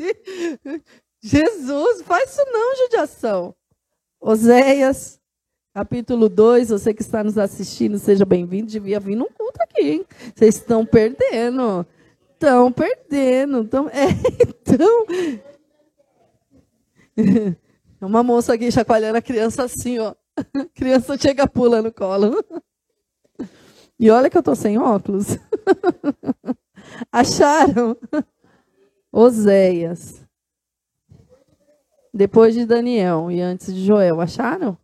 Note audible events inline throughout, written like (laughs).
(laughs) Jesus, faz isso não, judiação. Oséias, capítulo 2, você que está nos assistindo, seja bem-vindo. Devia vir num culto aqui, hein? Vocês estão perdendo. Estão perdendo. Tão... (laughs) É, então. (laughs) Uma moça aqui chacoalhando a criança assim, ó. A criança chega pula no colo. E olha que eu tô sem óculos. Acharam? Oséias. Depois de Daniel e antes de Joel. Acharam?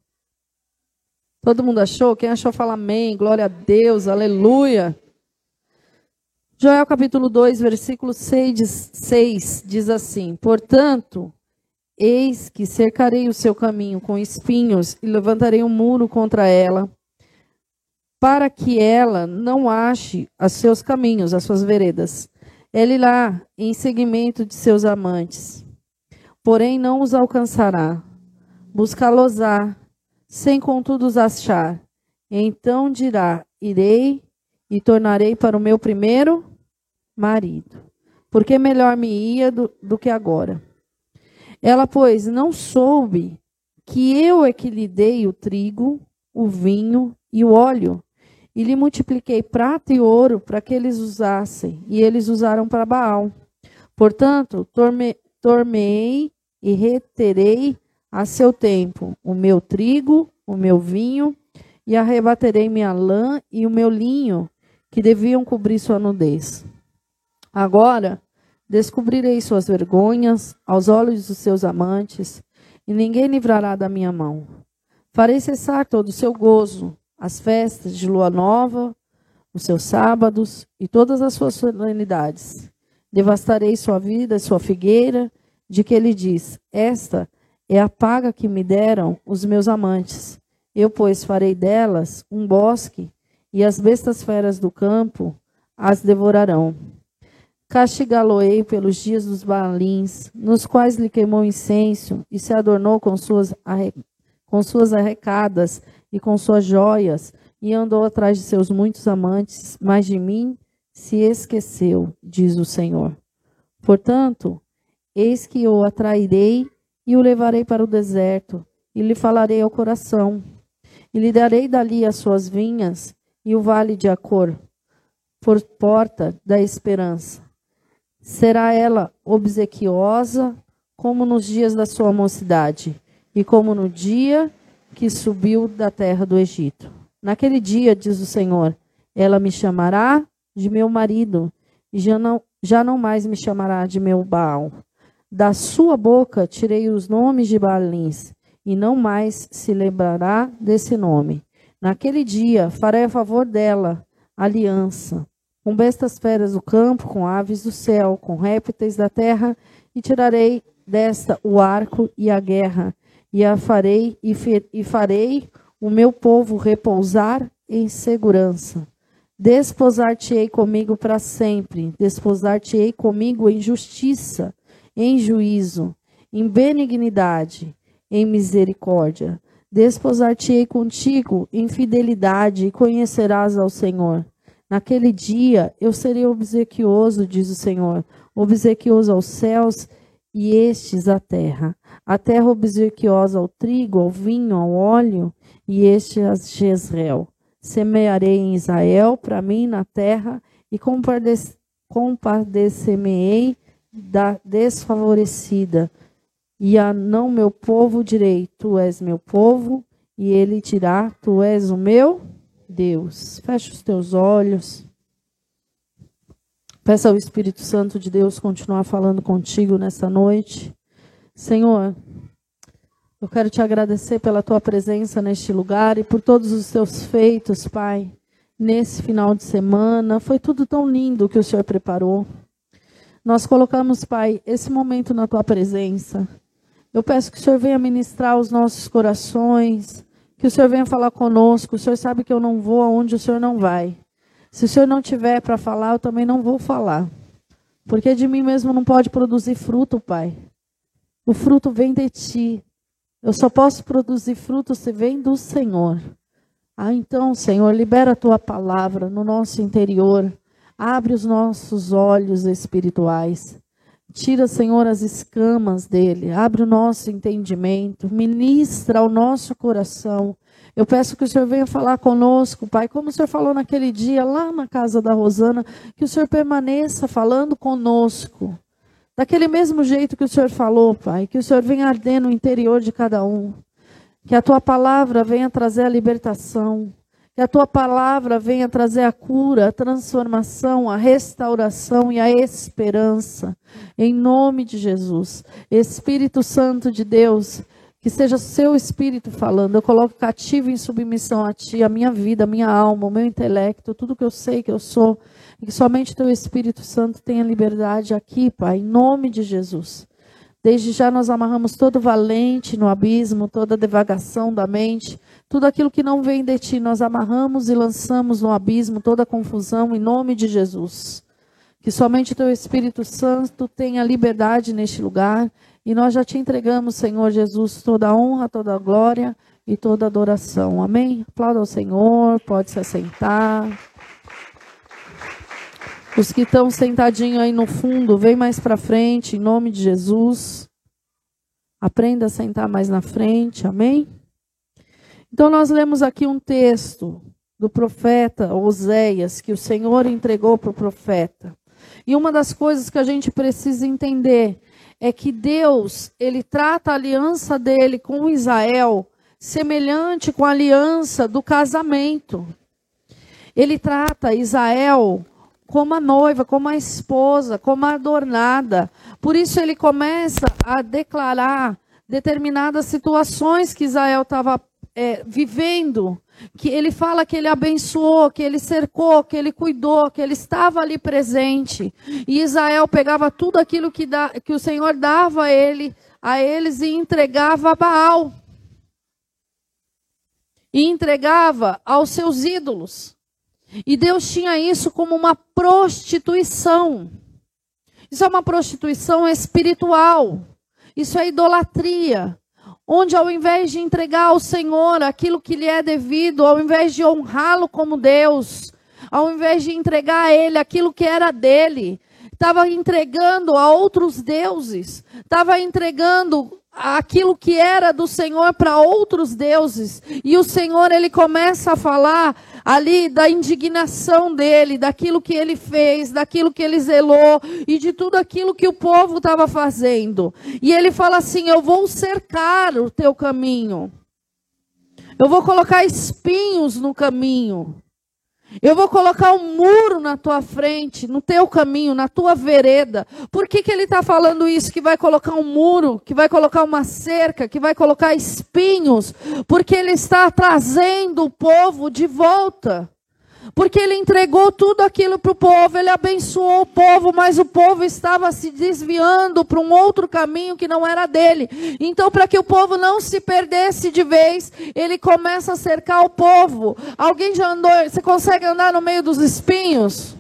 Todo mundo achou? Quem achou, fala amém. Glória a Deus. Aleluia. Joel capítulo 2, versículo 6, 6 diz assim: Portanto, eis que cercarei o seu caminho com espinhos e levantarei um muro contra ela, para que ela não ache os seus caminhos, as suas veredas. Ele lá em seguimento de seus amantes porém não os alcançará. Buscá-los-á, sem contudo os achar. Então dirá: Irei e tornarei para o meu primeiro marido, porque melhor me ia do, do que agora. Ela, pois, não soube que eu é que lhe dei o trigo, o vinho e o óleo, e lhe multipliquei prata e ouro para que eles usassem, e eles usaram para Baal. Portanto, torme, tormei e reterei a seu tempo o meu trigo, o meu vinho, e arrebaterei minha lã e o meu linho, que deviam cobrir sua nudez. Agora descobrirei suas vergonhas aos olhos dos seus amantes, e ninguém livrará da minha mão. Farei cessar todo o seu gozo, as festas de lua nova, os seus sábados e todas as suas solenidades. Devastarei sua vida, sua figueira, de que ele diz: Esta é a paga que me deram os meus amantes. Eu, pois, farei delas um bosque, e as bestas feras do campo as devorarão. Castigá-lo-ei pelos dias dos balins, nos quais lhe queimou incenso e se adornou com suas, com suas arrecadas e com suas joias, e andou atrás de seus muitos amantes, mas de mim se esqueceu, diz o Senhor. Portanto, Eis que o atrairei e o levarei para o deserto, e lhe falarei ao coração. E lhe darei dali as suas vinhas e o vale de Acor, por porta da esperança. Será ela obsequiosa como nos dias da sua mocidade, e como no dia que subiu da terra do Egito. Naquele dia, diz o Senhor, ela me chamará de meu marido, e já não, já não mais me chamará de meu Baal. Da sua boca tirei os nomes de Baalins, e não mais se lembrará desse nome. Naquele dia farei a favor dela aliança, com bestas feras do campo, com aves do céu, com répteis da terra, e tirarei desta o arco e a guerra, e a farei e, e farei o meu povo repousar em segurança. Desposar-te-ei comigo para sempre, desposar-te-ei comigo em justiça em juízo, em benignidade, em misericórdia. Desposar-te-ei contigo em fidelidade e conhecerás ao Senhor. Naquele dia eu serei obsequioso, diz o Senhor, obsequioso aos céus e estes à terra. A terra obsequiosa ao trigo, ao vinho, ao óleo, e este a Jezreel. Semearei em Israel para mim na terra e compadecer-me-ei da desfavorecida. E a não meu povo direi: Tu és meu povo, e ele dirá: Tu és o meu Deus. Feche os teus olhos. Peça ao Espírito Santo de Deus continuar falando contigo nesta noite. Senhor, eu quero te agradecer pela tua presença neste lugar e por todos os teus feitos, Pai, nesse final de semana. Foi tudo tão lindo que o Senhor preparou. Nós colocamos, Pai, esse momento na tua presença. Eu peço que o Senhor venha ministrar os nossos corações, que o Senhor venha falar conosco. O Senhor sabe que eu não vou aonde o Senhor não vai. Se o Senhor não tiver para falar, eu também não vou falar. Porque de mim mesmo não pode produzir fruto, Pai. O fruto vem de ti. Eu só posso produzir fruto se vem do Senhor. Ah, então, Senhor, libera a tua palavra no nosso interior. Abre os nossos olhos espirituais. Tira, Senhor, as escamas dele. Abre o nosso entendimento. Ministra ao nosso coração. Eu peço que o Senhor venha falar conosco, Pai, como o Senhor falou naquele dia lá na casa da Rosana, que o Senhor permaneça falando conosco. Daquele mesmo jeito que o Senhor falou, Pai, que o Senhor venha arder no interior de cada um. Que a tua palavra venha trazer a libertação. Que a tua palavra venha trazer a cura, a transformação, a restauração e a esperança. Em nome de Jesus. Espírito Santo de Deus, que seja seu espírito falando. Eu coloco cativo em submissão a ti, a minha vida, a minha alma, o meu intelecto, tudo que eu sei que eu sou. E que somente teu Espírito Santo tenha liberdade aqui, Pai, em nome de Jesus. Desde já nós amarramos todo valente no abismo, toda devagação da mente, tudo aquilo que não vem de ti, nós amarramos e lançamos no abismo toda confusão em nome de Jesus. Que somente teu Espírito Santo tenha liberdade neste lugar e nós já te entregamos, Senhor Jesus, toda a honra, toda a glória e toda a adoração. Amém? Aplauda ao Senhor, pode se assentar. Os que estão sentadinhos aí no fundo, vem mais para frente, em nome de Jesus. Aprenda a sentar mais na frente, amém? Então, nós lemos aqui um texto do profeta Oséias, que o Senhor entregou para o profeta. E uma das coisas que a gente precisa entender é que Deus, ele trata a aliança dele com Israel semelhante com a aliança do casamento. Ele trata Israel como a noiva, como a esposa, como a adornada. Por isso ele começa a declarar determinadas situações que Israel estava é, vivendo, que ele fala que ele abençoou, que ele cercou, que ele cuidou, que ele estava ali presente. E Israel pegava tudo aquilo que, dá, que o Senhor dava a ele, a eles e entregava a Baal. E entregava aos seus ídolos. E Deus tinha isso como uma prostituição. Isso é uma prostituição espiritual. Isso é idolatria. Onde ao invés de entregar ao Senhor aquilo que lhe é devido, ao invés de honrá-lo como Deus, ao invés de entregar a ele aquilo que era dele, estava entregando a outros deuses, estava entregando aquilo que era do Senhor para outros deuses. E o Senhor ele começa a falar ali da indignação dele, daquilo que ele fez, daquilo que ele zelou e de tudo aquilo que o povo estava fazendo. E ele fala assim: Eu vou cercar o teu caminho. Eu vou colocar espinhos no caminho. Eu vou colocar um muro na tua frente, no teu caminho, na tua vereda. Por que, que ele está falando isso? Que vai colocar um muro, que vai colocar uma cerca, que vai colocar espinhos? Porque ele está trazendo o povo de volta. Porque ele entregou tudo aquilo para o povo, ele abençoou o povo, mas o povo estava se desviando para um outro caminho que não era dele. Então, para que o povo não se perdesse de vez, ele começa a cercar o povo. Alguém já andou, você consegue andar no meio dos espinhos?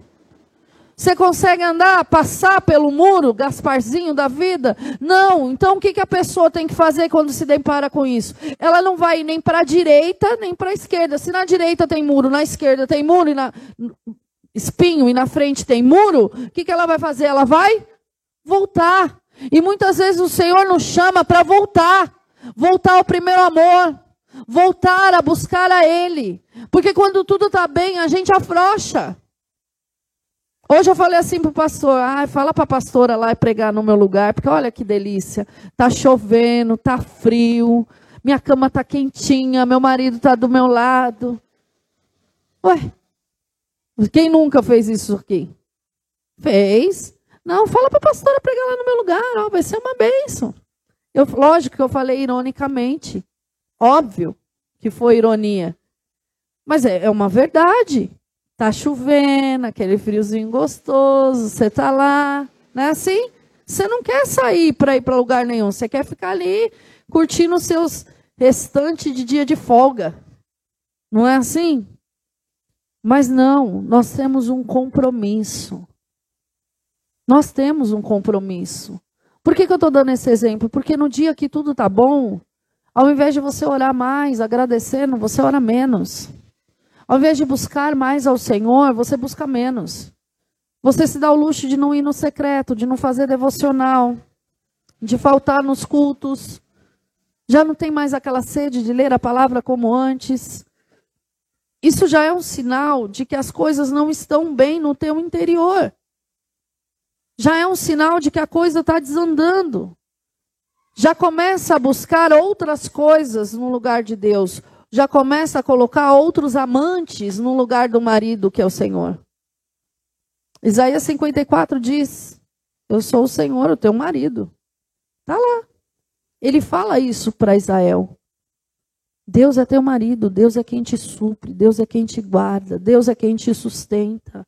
Você consegue andar, passar pelo muro, Gasparzinho da vida? Não. Então o que, a pessoa tem que fazer quando se depara com isso? Ela não vai nem para a direita, nem para a esquerda. Se na direita tem muro, na esquerda tem muro, e na espinho e na frente tem muro, o que, que ela vai fazer? Ela vai voltar. E muitas vezes o Senhor nos chama para voltar. Voltar ao primeiro amor. Voltar a buscar a Ele. Porque quando tudo está bem, a gente afrouxa. Hoje eu falei assim para o pastor, ah, fala para a pastora lá e pregar no meu lugar, porque olha que delícia, tá chovendo, tá frio, minha cama tá quentinha, meu marido tá do meu lado. Ué, quem nunca fez isso aqui? Fez? Não, fala para a pastora pregar lá no meu lugar, ó, vai ser uma bênção. Eu, lógico que eu falei ironicamente, óbvio que foi ironia, mas é, é uma verdade. Tá chovendo, aquele friozinho gostoso, você tá lá, não é assim? Você não quer sair para ir para lugar nenhum, você quer ficar ali curtindo os seus restantes de dia de folga. Não é assim? Mas não, nós temos um compromisso. Nós temos um compromisso. Por que, que eu estou dando esse exemplo? Porque no dia que tudo está bom, ao invés de você orar mais, agradecendo, você ora menos. Ao invés de buscar mais ao Senhor, você busca menos. Você se dá o luxo de não ir no secreto, de não fazer devocional, de faltar nos cultos. Já não tem mais aquela sede de ler a palavra como antes. Isso já é um sinal de que as coisas não estão bem no teu interior. Já é um sinal de que a coisa está desandando. Já começa a buscar outras coisas no lugar de Deus. Já começa a colocar outros amantes no lugar do marido, que é o Senhor. Isaías 54 diz: Eu sou o Senhor, o teu marido. Está lá. Ele fala isso para Israel. Deus é teu marido, Deus é quem te supre, Deus é quem te guarda, Deus é quem te sustenta.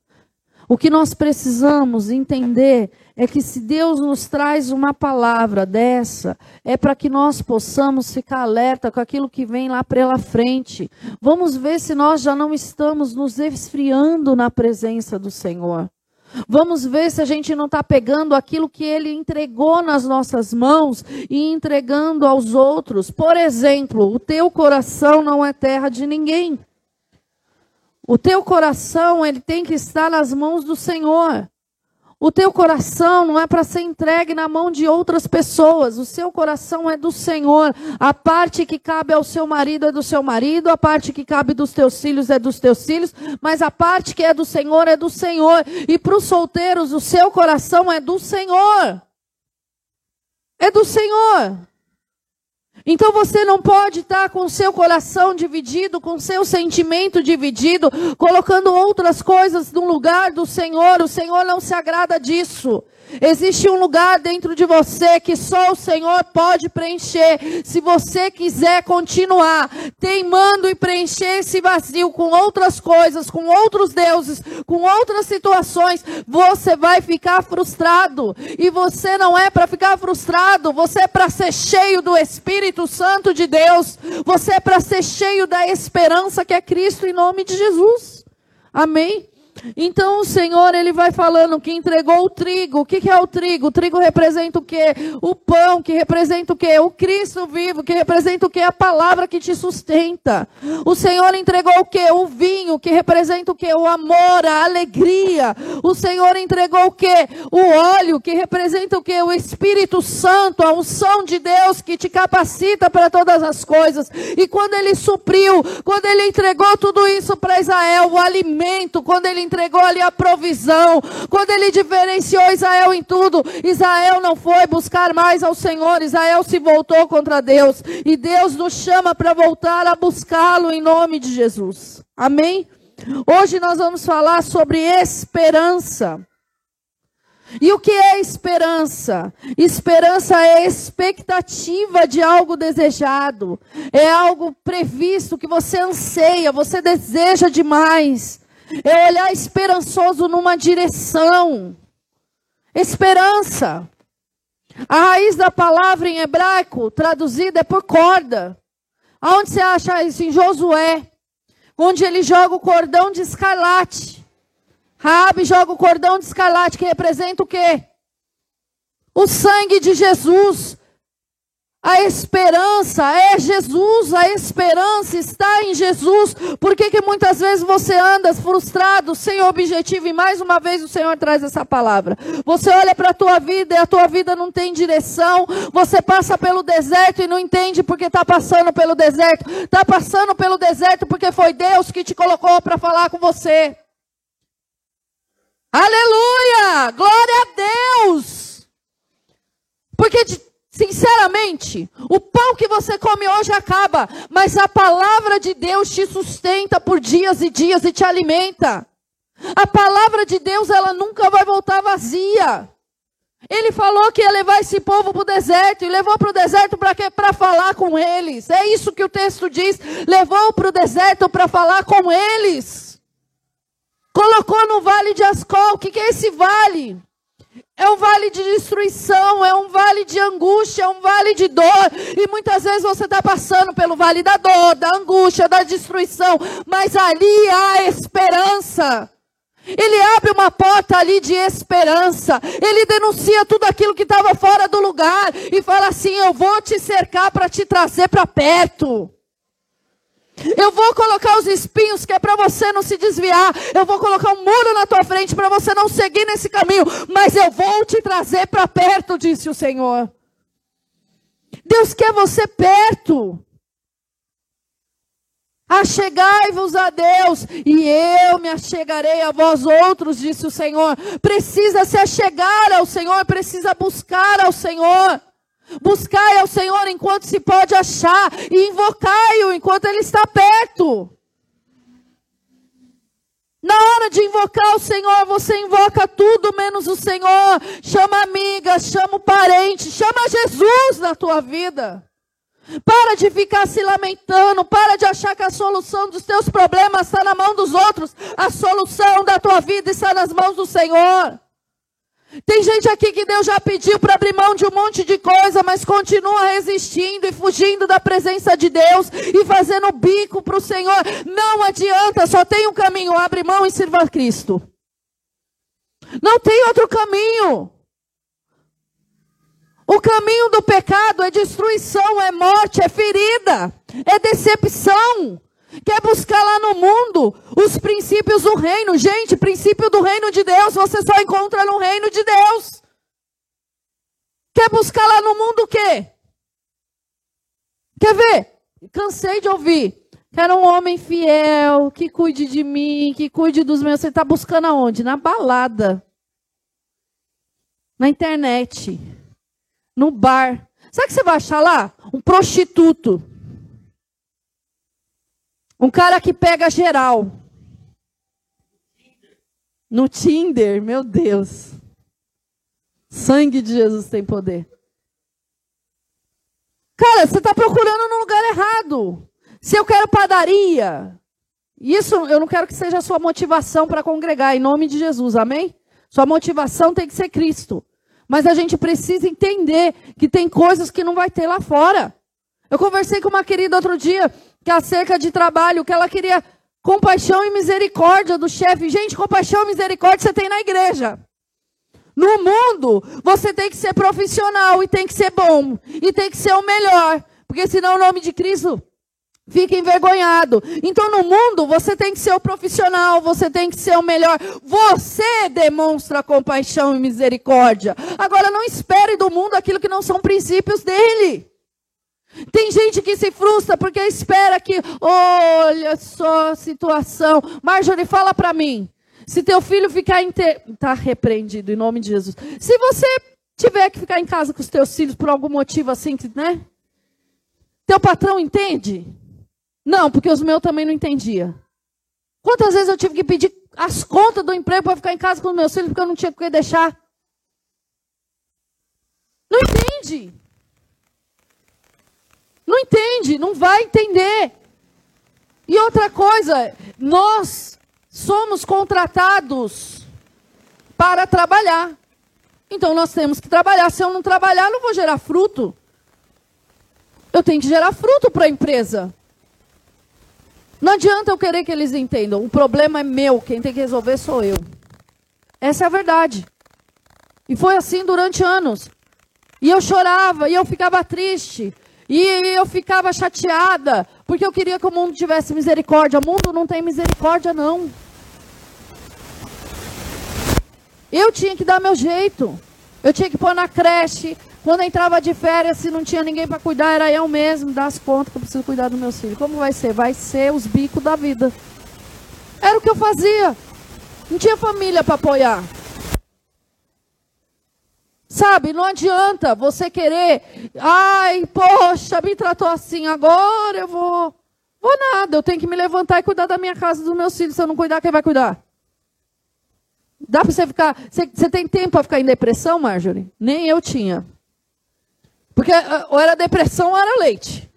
O que nós precisamos entender é que se Deus nos traz uma palavra dessa, é para que nós possamos ficar alerta com aquilo que vem lá pela frente. Vamos ver se nós já não estamos nos esfriando na presença do Senhor. Vamos ver se a gente não está pegando aquilo que ele entregou nas nossas mãos e entregando aos outros. Por exemplo, o teu coração não é terra de ninguém. O teu coração, ele tem que estar nas mãos do Senhor. O teu coração não é para ser entregue na mão de outras pessoas. O seu coração é do Senhor. A parte que cabe ao seu marido é do seu marido, a parte que cabe dos teus filhos é dos teus filhos, mas a parte que é do Senhor é do Senhor. E para os solteiros, o seu coração é do Senhor. É do Senhor. Então você não pode estar com seu coração dividido, com seu sentimento dividido, colocando outras coisas no lugar do Senhor. O Senhor não se agrada disso. Existe um lugar dentro de você que só o Senhor pode preencher. Se você quiser continuar teimando e preencher esse vazio com outras coisas, com outros deuses, com outras situações, você vai ficar frustrado. E você não é para ficar frustrado, você é para ser cheio do Espírito Santo de Deus. Você é para ser cheio da esperança que é Cristo em nome de Jesus. Amém? Então o Senhor, ele vai falando que entregou o trigo. O que, que é o trigo? O trigo representa o quê? O pão, que representa o quê? O Cristo vivo, que representa o quê? A palavra que te sustenta. O Senhor entregou o quê? O vinho, que representa o quê? O amor, a alegria. O Senhor entregou o quê? O óleo, que representa o quê? O Espírito Santo, a unção de Deus que te capacita para todas as coisas. E quando ele supriu, quando ele entregou tudo isso para Israel, o alimento, quando ele entregou ali a provisão, quando ele diferenciou Israel em tudo, Israel não foi buscar mais ao Senhor, Israel se voltou contra Deus. E Deus nos chama para voltar a buscá-lo em nome de Jesus. Amém? Hoje nós vamos falar sobre esperança. E o que é esperança? Esperança é expectativa de algo desejado, é algo previsto que você anseia, você deseja demais é olhar esperançoso numa direção. Esperança. A raiz da palavra em hebraico, traduzida, é por corda. Aonde você acha isso? Em Josué. Onde ele joga o cordão de escarlate. Raabe joga o cordão de escarlate, que representa o quê? O sangue de Jesus. A esperança é Jesus, a esperança está em Jesus. Por que, que muitas vezes você anda frustrado, sem objetivo? E mais uma vez o Senhor traz essa palavra. Você olha para a tua vida e a tua vida não tem direção. Você passa pelo deserto e não entende porque está passando pelo deserto. Está passando pelo deserto porque foi Deus que te colocou para falar com você. Aleluia! Glória a Deus! Porque de Sinceramente, o pão que você come hoje acaba, mas a palavra de Deus te sustenta por dias e dias e te alimenta. A palavra de Deus, ela nunca vai voltar vazia. Ele falou que ia levar esse povo para o deserto, e levou para o deserto para quê? Para falar com eles. É isso que o texto diz. Levou para o deserto para falar com eles. Colocou no vale de Ascol. O que, que é esse vale? É um vale de destruição, é um vale de angústia, é um vale de dor. E muitas vezes você está passando pelo vale da dor, da angústia, da destruição. Mas ali há esperança. Ele abre uma porta ali de esperança. Ele denuncia tudo aquilo que estava fora do lugar. E fala assim: Eu vou te cercar para te trazer para perto. Eu vou colocar os espinhos que é para você não se desviar. Eu vou colocar um muro na tua frente para você não seguir nesse caminho. Mas eu vou te trazer para perto, disse o Senhor. Deus quer você perto. Achegai-vos a Deus, e eu me achegarei a vós outros, disse o Senhor. Precisa se achegar ao Senhor, precisa buscar ao Senhor. Buscai ao Senhor enquanto se pode achar, e invocai-o enquanto Ele está perto. Na hora de invocar o Senhor, você invoca tudo menos o Senhor. Chama amiga, chama o parente, chama Jesus na tua vida. Para de ficar se lamentando, para de achar que a solução dos teus problemas está na mão dos outros. A solução da tua vida está nas mãos do Senhor. Tem gente aqui que Deus já pediu para abrir mão de um monte de coisa, mas continua resistindo e fugindo da presença de Deus e fazendo bico para o Senhor. Não adianta, só tem um caminho: abre mão e sirva a Cristo. Não tem outro caminho. O caminho do pecado é destruição, é morte, é ferida, é decepção. Quer buscar lá no mundo os princípios do reino. Gente, princípio do reino de Deus você só encontra no reino de Deus. Quer buscar lá no mundo o quê? Quer ver? Cansei de ouvir. Quero um homem fiel, que cuide de mim, que cuide dos meus. Você está buscando aonde? Na balada. Na internet no bar. Sabe o que você vai achar lá? Um prostituto. Um cara que pega geral. No Tinder, meu Deus. Sangue de Jesus tem poder. Cara, você está procurando no lugar errado. Se eu quero padaria, isso eu não quero que seja a sua motivação para congregar, em nome de Jesus, amém? Sua motivação tem que ser Cristo. Mas a gente precisa entender que tem coisas que não vai ter lá fora. Eu conversei com uma querida outro dia, que acerca de trabalho, que ela queria compaixão e misericórdia do chefe. Gente, compaixão e misericórdia você tem na igreja. No mundo, você tem que ser profissional e tem que ser bom e tem que ser o melhor, porque senão o nome de Cristo fica envergonhado. Então, no mundo, você tem que ser o profissional, você tem que ser o melhor. Você demonstra compaixão e misericórdia. Agora, não espere do mundo aquilo que não são princípios dele. Tem gente que se frustra porque espera que, olha só a situação. Marjorie, fala para mim. Se teu filho ficar inter... tá repreendido em nome de Jesus. Se você tiver que ficar em casa com os teus filhos por algum motivo assim, né? Teu patrão entende? Não, porque os meus também não entendia. Quantas vezes eu tive que pedir as contas do emprego para ficar em casa com os meus filhos porque eu não tinha que deixar? Não entende. Não entende, não vai entender. E outra coisa, nós somos contratados para trabalhar. Então nós temos que trabalhar. Se eu não trabalhar, não vou gerar fruto. Eu tenho que gerar fruto para a empresa. Não adianta eu querer que eles entendam. O problema é meu, quem tem que resolver sou eu. Essa é a verdade. E foi assim durante anos. E eu chorava, e eu ficava triste, e eu ficava chateada, porque eu queria que o mundo tivesse misericórdia. O mundo não tem misericórdia, não. Eu tinha que dar meu jeito. Eu tinha que pôr na creche, quando entrava de férias, se não tinha ninguém para cuidar, era eu mesmo, dar as contas que eu preciso cuidar dos meus filhos. Como vai ser? Vai ser os bicos da vida. Era o que eu fazia. Não tinha família para apoiar. Sabe, não adianta você querer, ai, poxa, me tratou assim, agora eu vou. Vou nada, eu tenho que me levantar e cuidar da minha casa, dos meus filhos. Se eu não cuidar, quem vai cuidar? Dá para você ficar. Você, você tem tempo para ficar em depressão, Marjorie? Nem eu tinha. Porque ah, ou era depressão ou era leite.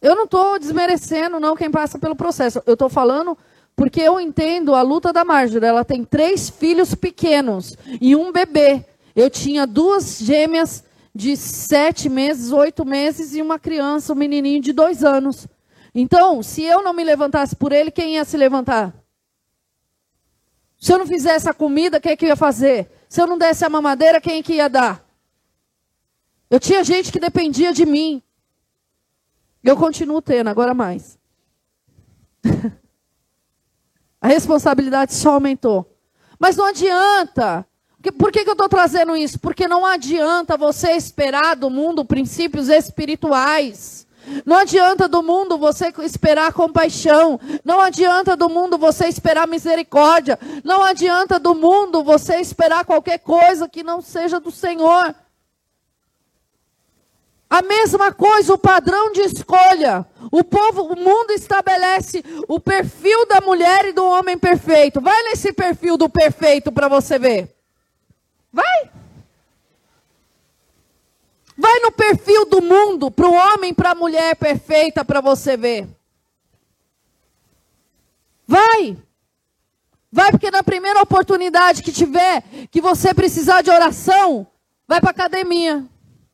Eu não estou desmerecendo, não, quem passa pelo processo. Eu estou falando porque eu entendo a luta da Marjorie. Ela tem três filhos pequenos e um bebê. Eu tinha duas gêmeas de sete meses, oito meses e uma criança, um menininho de dois anos. Então, se eu não me levantasse por ele, quem ia se levantar? Se eu não fizesse a comida, quem é que ia fazer? Se eu não desse a mamadeira, quem é que ia dar? Eu tinha gente que dependia de mim. Eu continuo tendo, agora mais. (laughs) A responsabilidade só aumentou. Mas não adianta. Por que, que eu estou trazendo isso? Porque não adianta você esperar do mundo princípios espirituais. Não adianta do mundo você esperar compaixão. Não adianta do mundo você esperar misericórdia. Não adianta do mundo você esperar qualquer coisa que não seja do Senhor. A mesma coisa, o padrão de escolha. O povo, o mundo estabelece o perfil da mulher e do homem perfeito. Vai nesse perfil do perfeito para você ver. Vai. Vai no perfil do mundo, para o homem, para a mulher perfeita, para você ver. Vai. Vai, porque na primeira oportunidade que tiver, que você precisar de oração, vai para academia.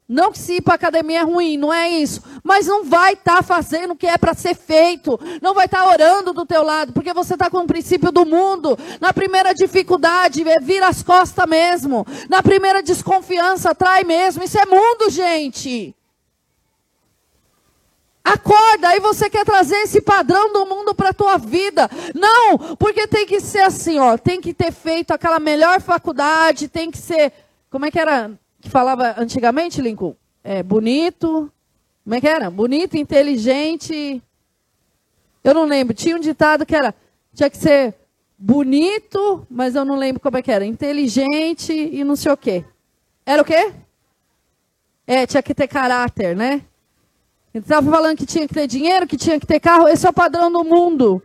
Não que se ir para academia é ruim, não é isso. Mas não vai estar tá fazendo o que é para ser feito. Não vai estar tá orando do teu lado, porque você está com o princípio do mundo. Na primeira dificuldade, é vira as costas mesmo. Na primeira desconfiança, atrai mesmo. Isso é mundo, gente. Acorda, aí você quer trazer esse padrão do mundo para a tua vida. Não, porque tem que ser assim, ó. Tem que ter feito aquela melhor faculdade, tem que ser. Como é que era? Que falava antigamente, Lincoln? É, bonito. Como é que era? Bonito, inteligente. Eu não lembro. Tinha um ditado que era. Tinha que ser bonito, mas eu não lembro como é que era. Inteligente e não sei o quê. Era o quê? É, tinha que ter caráter, né? Estava falando que tinha que ter dinheiro, que tinha que ter carro. Esse é o padrão do mundo.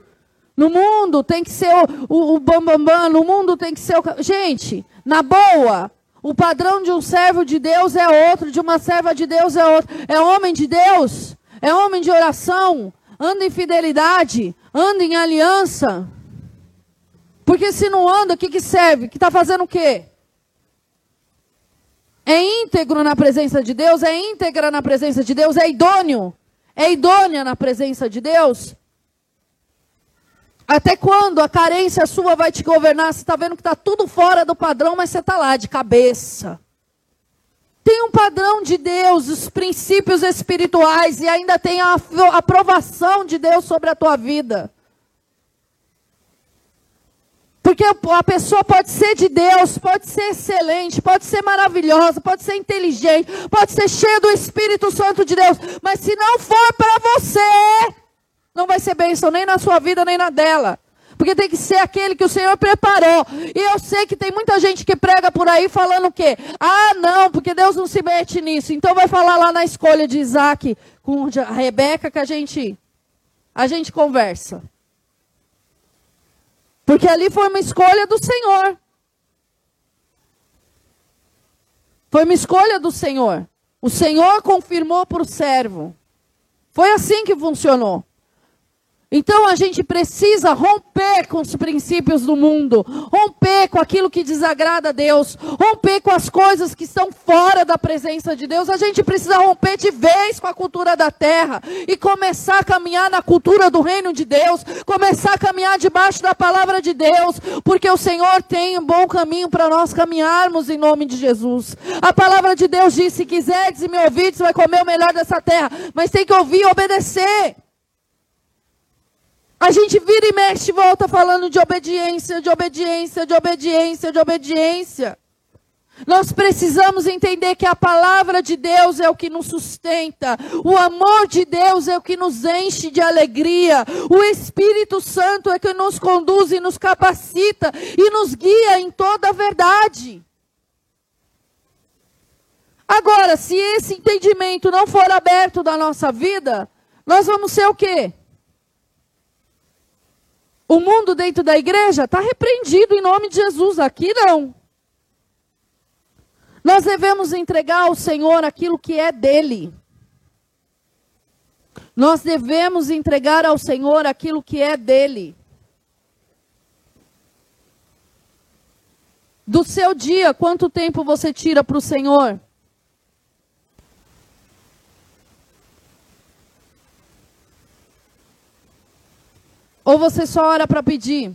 No mundo tem que ser o bambambam, bam, bam, no mundo tem que ser o. Gente, na boa, o padrão de um servo de Deus é outro, de uma serva de Deus é outro. É homem de Deus, é homem de oração, anda em fidelidade, anda em aliança. Porque se não anda, o que, que serve? Que está fazendo o quê? É íntegro na presença de Deus? É íntegra na presença de Deus? É idôneo? É idônea na presença de Deus? Até quando a carência sua vai te governar? Você está vendo que está tudo fora do padrão, mas você está lá de cabeça. Tem um padrão de Deus, os princípios espirituais, e ainda tem a aprovação de Deus sobre a tua vida. Porque a pessoa pode ser de Deus, pode ser excelente, pode ser maravilhosa, pode ser inteligente, pode ser cheia do Espírito Santo de Deus, mas se não for para você, não vai ser bênção nem na sua vida, nem na dela. Porque tem que ser aquele que o Senhor preparou. E eu sei que tem muita gente que prega por aí falando o quê? Ah, não, porque Deus não se mete nisso. Então vai falar lá na escolha de Isaac com a Rebeca que a gente, a gente conversa. Porque ali foi uma escolha do Senhor. Foi uma escolha do Senhor. O Senhor confirmou para o servo. Foi assim que funcionou. Então a gente precisa romper com os princípios do mundo, romper com aquilo que desagrada a Deus, romper com as coisas que estão fora da presença de Deus. A gente precisa romper de vez com a cultura da terra e começar a caminhar na cultura do reino de Deus, começar a caminhar debaixo da palavra de Deus, porque o Senhor tem um bom caminho para nós caminharmos em nome de Jesus. A palavra de Deus diz: se quiseres e me ouvides, vai comer o melhor dessa terra, mas tem que ouvir e obedecer. A gente vira e mexe e volta falando de obediência, de obediência, de obediência, de obediência. Nós precisamos entender que a palavra de Deus é o que nos sustenta, o amor de Deus é o que nos enche de alegria, o Espírito Santo é que nos conduz e nos capacita e nos guia em toda a verdade. Agora, se esse entendimento não for aberto da nossa vida, nós vamos ser o quê? O mundo dentro da igreja está repreendido em nome de Jesus. Aqui não. Nós devemos entregar ao Senhor aquilo que é dele. Nós devemos entregar ao Senhor aquilo que é dele. Do seu dia, quanto tempo você tira para o Senhor? Ou você só ora para pedir?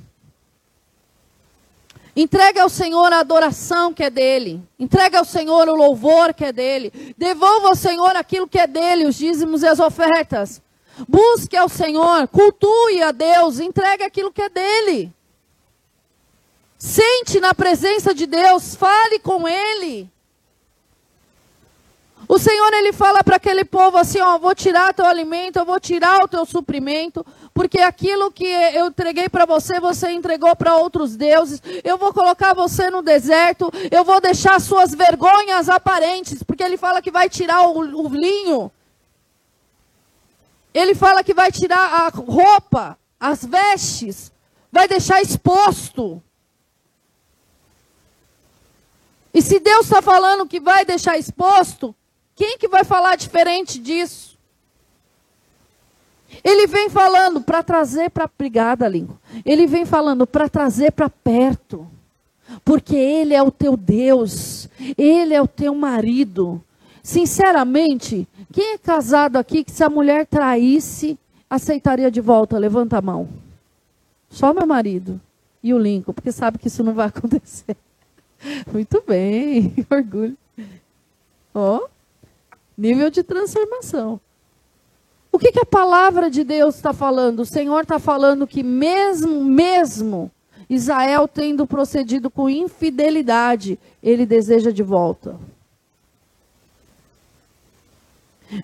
Entregue ao Senhor a adoração que é dele. Entregue ao Senhor o louvor que é dele. Devolva ao Senhor aquilo que é dele, os dízimos e as ofertas. Busque ao Senhor, cultue a Deus, entregue aquilo que é dele. Sente na presença de Deus, fale com ele. O Senhor ele fala para aquele povo assim, ó, vou tirar teu alimento, eu vou tirar o teu suprimento, porque aquilo que eu entreguei para você, você entregou para outros deuses. Eu vou colocar você no deserto, eu vou deixar suas vergonhas aparentes, porque ele fala que vai tirar o, o linho. Ele fala que vai tirar a roupa, as vestes, vai deixar exposto. E se Deus está falando que vai deixar exposto, quem que vai falar diferente disso? Ele vem falando para trazer para brigada, língua. Ele vem falando para trazer para perto. Porque ele é o teu Deus, ele é o teu marido. Sinceramente, quem é casado aqui que se a mulher traísse, aceitaria de volta? Levanta a mão. Só meu marido e o Lincoln, porque sabe que isso não vai (laughs) acontecer. Muito bem, (laughs) orgulho. Ó, oh, Nível de transformação. O que, que a palavra de Deus está falando? O Senhor está falando que mesmo, mesmo Israel tendo procedido com infidelidade, ele deseja de volta.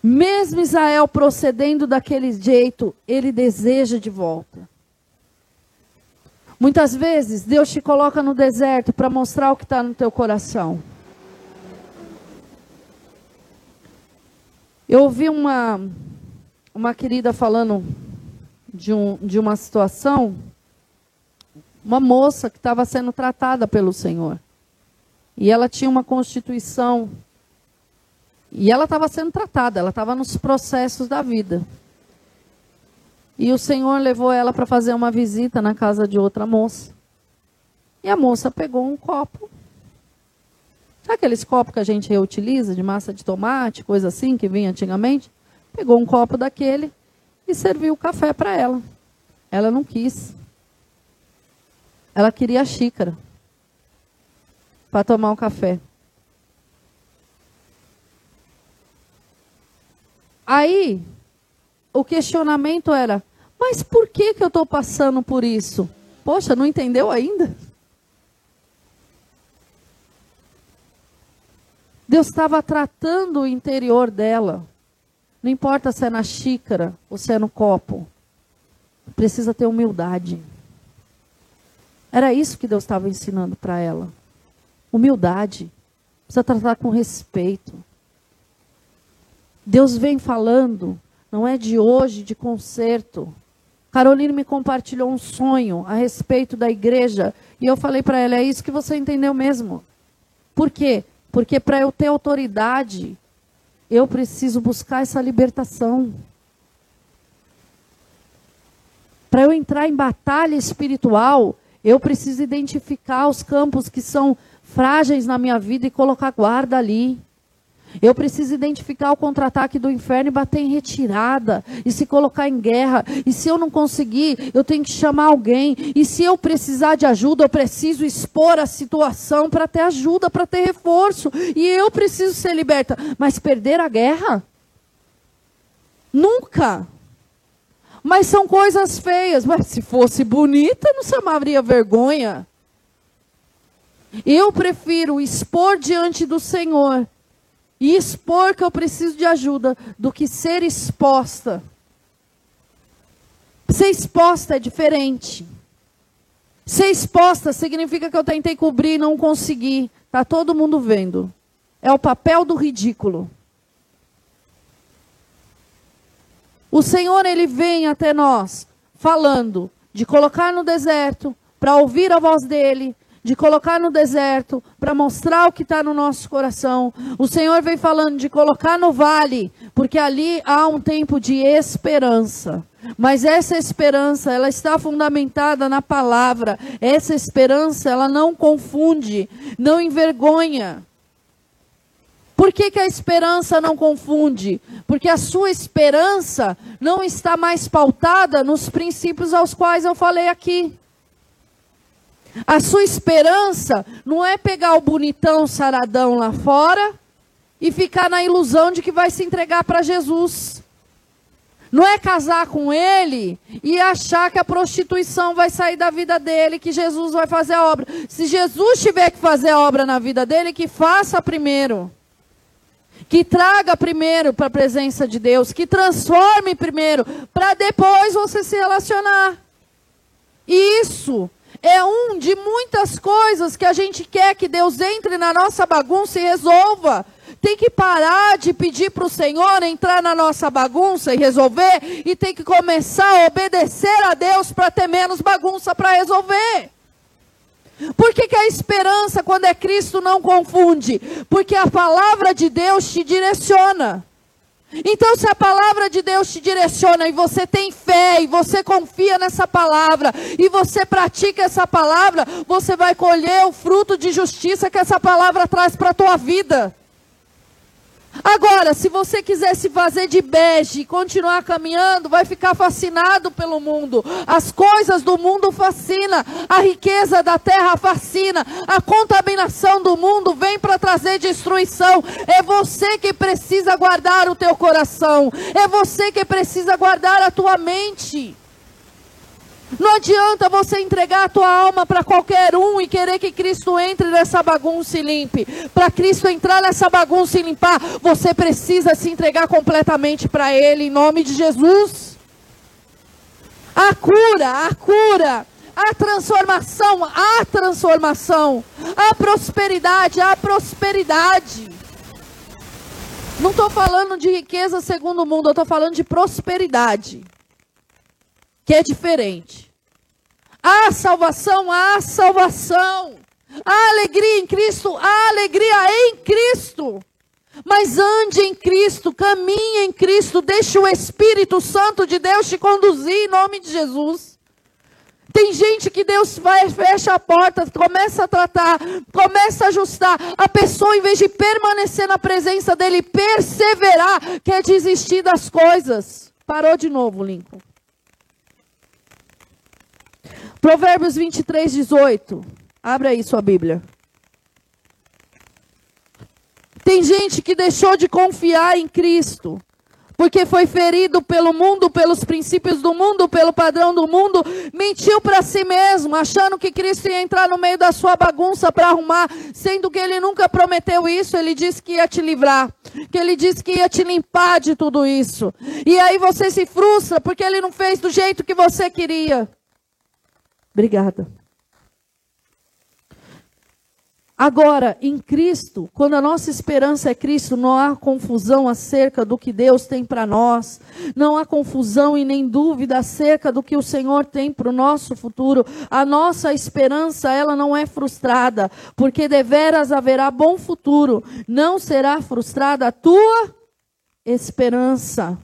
Mesmo Israel procedendo daquele jeito, ele deseja de volta. Muitas vezes Deus te coloca no deserto para mostrar o que está no teu coração. Eu ouvi uma, uma querida falando de, um, de uma situação, uma moça que estava sendo tratada pelo Senhor. E ela tinha uma constituição. E ela estava sendo tratada, ela estava nos processos da vida. E o Senhor levou ela para fazer uma visita na casa de outra moça. E a moça pegou um copo Sabe aqueles copos que a gente reutiliza de massa de tomate, coisa assim, que vinha antigamente? Pegou um copo daquele e serviu o café para ela. Ela não quis. Ela queria a xícara para tomar um café. Aí, o questionamento era: mas por que, que eu estou passando por isso? Poxa, não entendeu ainda? Deus estava tratando o interior dela. Não importa se é na xícara ou se é no copo. Precisa ter humildade. Era isso que Deus estava ensinando para ela. Humildade. Precisa tratar com respeito. Deus vem falando, não é de hoje, de conserto. Carolina me compartilhou um sonho a respeito da igreja e eu falei para ela: é isso que você entendeu mesmo. Por quê? Porque para eu ter autoridade, eu preciso buscar essa libertação. Para eu entrar em batalha espiritual, eu preciso identificar os campos que são frágeis na minha vida e colocar guarda ali. Eu preciso identificar o contra-ataque do inferno e bater em retirada. E se colocar em guerra. E se eu não conseguir, eu tenho que chamar alguém. E se eu precisar de ajuda, eu preciso expor a situação para ter ajuda, para ter reforço. E eu preciso ser liberta. Mas perder a guerra? Nunca. Mas são coisas feias. Mas se fosse bonita, não chamaria vergonha. Eu prefiro expor diante do Senhor e expor que eu preciso de ajuda do que ser exposta. Ser exposta é diferente. Ser exposta significa que eu tentei cobrir e não consegui. Está todo mundo vendo. É o papel do ridículo. O Senhor, Ele vem até nós falando de colocar no deserto para ouvir a voz dele, de colocar no deserto para mostrar o que está no nosso coração. O Senhor vem falando de colocar no vale, porque ali há um tempo de esperança. Mas essa esperança, ela está fundamentada na palavra. Essa esperança, ela não confunde, não envergonha. Por que, que a esperança não confunde? Porque a sua esperança não está mais pautada nos princípios aos quais eu falei aqui. A sua esperança não é pegar o bonitão saradão lá fora e ficar na ilusão de que vai se entregar para Jesus. Não é casar com ele e achar que a prostituição vai sair da vida dele, que Jesus vai fazer a obra. Se Jesus tiver que fazer a obra na vida dele, que faça primeiro. Que traga primeiro para a presença de Deus, que transforme primeiro, para depois você se relacionar. Isso é um de muitas coisas que a gente quer que Deus entre na nossa bagunça e resolva. Tem que parar de pedir para o Senhor entrar na nossa bagunça e resolver, e tem que começar a obedecer a Deus para ter menos bagunça para resolver. Por que, que a esperança, quando é Cristo, não confunde? Porque a palavra de Deus te direciona. Então, se a palavra de Deus te direciona e você tem fé e você confia nessa palavra e você pratica essa palavra, você vai colher o fruto de justiça que essa palavra traz para a tua vida. Agora, se você quiser se fazer de bege e continuar caminhando, vai ficar fascinado pelo mundo. As coisas do mundo fascina, a riqueza da terra fascina, a contaminação do mundo vem para trazer destruição. É você que precisa guardar o teu coração. É você que precisa guardar a tua mente. Não adianta você entregar a tua alma para qualquer um e querer que Cristo entre nessa bagunça e limpe. Para Cristo entrar nessa bagunça e limpar, você precisa se entregar completamente para Ele, em nome de Jesus. A cura, a cura, a transformação, a transformação, a prosperidade, a prosperidade. Não estou falando de riqueza segundo o mundo, eu estou falando de prosperidade que é diferente. Há salvação, há salvação. Há alegria em Cristo, há alegria em Cristo. Mas ande em Cristo, caminhe em Cristo, deixe o Espírito Santo de Deus te conduzir em nome de Jesus. Tem gente que Deus vai, fecha a porta, começa a tratar, começa a ajustar. A pessoa, em vez de permanecer na presença dele, perseverar, quer desistir das coisas. Parou de novo, Lincoln. Provérbios 23, 18. Abra aí sua Bíblia. Tem gente que deixou de confiar em Cristo, porque foi ferido pelo mundo, pelos princípios do mundo, pelo padrão do mundo, mentiu para si mesmo, achando que Cristo ia entrar no meio da sua bagunça para arrumar, sendo que ele nunca prometeu isso, ele disse que ia te livrar, que ele disse que ia te limpar de tudo isso. E aí você se frustra porque ele não fez do jeito que você queria. Obrigada. Agora, em Cristo, quando a nossa esperança é Cristo, não há confusão acerca do que Deus tem para nós, não há confusão e nem dúvida acerca do que o Senhor tem para o nosso futuro. A nossa esperança, ela não é frustrada, porque deveras haverá bom futuro, não será frustrada a tua esperança.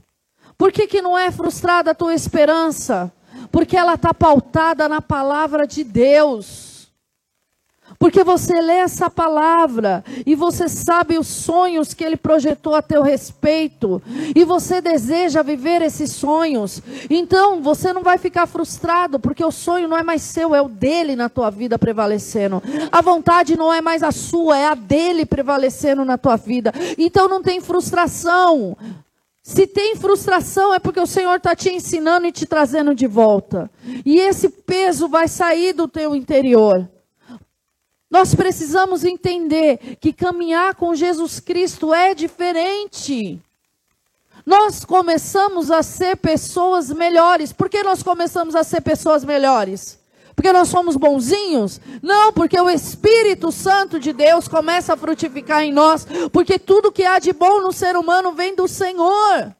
Por que, que não é frustrada a tua esperança? Porque ela está pautada na palavra de Deus. Porque você lê essa palavra e você sabe os sonhos que ele projetou a teu respeito, e você deseja viver esses sonhos. Então, você não vai ficar frustrado, porque o sonho não é mais seu, é o dele na tua vida prevalecendo. A vontade não é mais a sua, é a dele prevalecendo na tua vida. Então não tem frustração. Se tem frustração, é porque o Senhor está te ensinando e te trazendo de volta. E esse peso vai sair do teu interior. Nós precisamos entender que caminhar com Jesus Cristo é diferente. Nós começamos a ser pessoas melhores. Por que nós começamos a ser pessoas melhores? Porque nós somos bonzinhos? Não, porque o Espírito Santo de Deus começa a frutificar em nós, porque tudo que há de bom no ser humano vem do Senhor.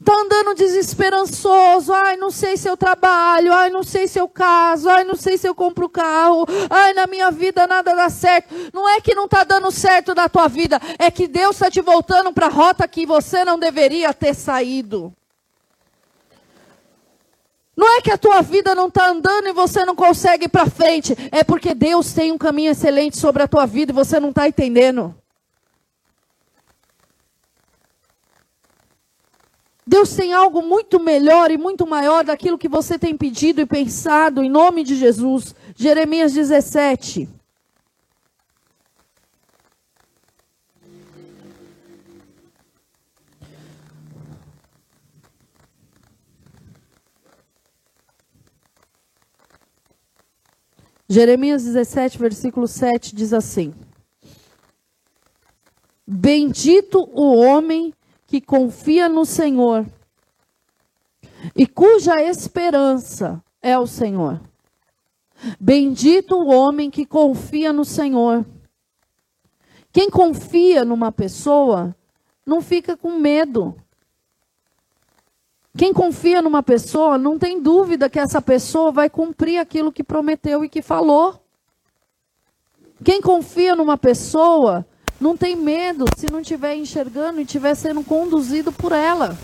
Está andando desesperançoso, ai, não sei se eu trabalho, ai, não sei se eu caso, ai, não sei se eu compro carro, ai, na minha vida nada dá certo. Não é que não está dando certo na tua vida, é que Deus está te voltando para a rota que você não deveria ter saído. Não é que a tua vida não está andando e você não consegue ir para frente. É porque Deus tem um caminho excelente sobre a tua vida e você não está entendendo. Deus tem algo muito melhor e muito maior daquilo que você tem pedido e pensado, em nome de Jesus. Jeremias 17. Jeremias 17, versículo 7 diz assim: Bendito o homem que confia no Senhor e cuja esperança é o Senhor. Bendito o homem que confia no Senhor. Quem confia numa pessoa não fica com medo. Quem confia numa pessoa não tem dúvida que essa pessoa vai cumprir aquilo que prometeu e que falou. Quem confia numa pessoa não tem medo se não estiver enxergando e estiver sendo conduzido por ela.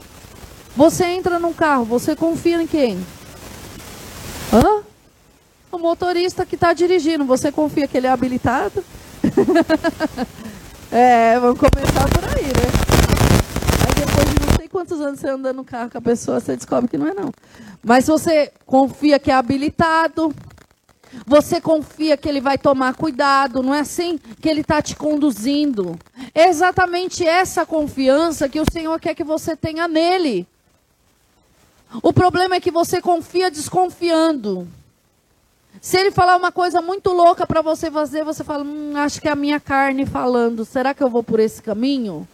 Você entra num carro, você confia em quem? Hã? O motorista que está dirigindo, você confia que ele é habilitado? (laughs) é, vamos começar por aí, né? Quantos anos você anda no carro com a pessoa, você descobre que não é não. Mas você confia que é habilitado, você confia que ele vai tomar cuidado, não é assim que ele está te conduzindo. É exatamente essa confiança que o Senhor quer que você tenha nele. O problema é que você confia desconfiando. Se ele falar uma coisa muito louca para você fazer, você fala: hum, acho que é a minha carne falando. Será que eu vou por esse caminho?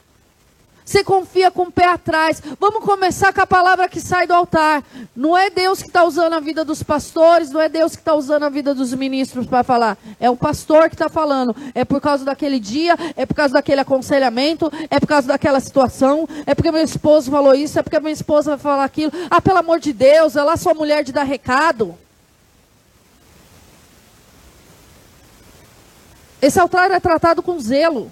Você confia com o pé atrás. Vamos começar com a palavra que sai do altar. Não é Deus que está usando a vida dos pastores, não é Deus que está usando a vida dos ministros para falar. É o pastor que está falando. É por causa daquele dia, é por causa daquele aconselhamento, é por causa daquela situação, é porque meu esposo falou isso, é porque minha esposa vai falar aquilo. Ah, pelo amor de Deus, é lá sua mulher de dar recado. Esse altar é tratado com zelo.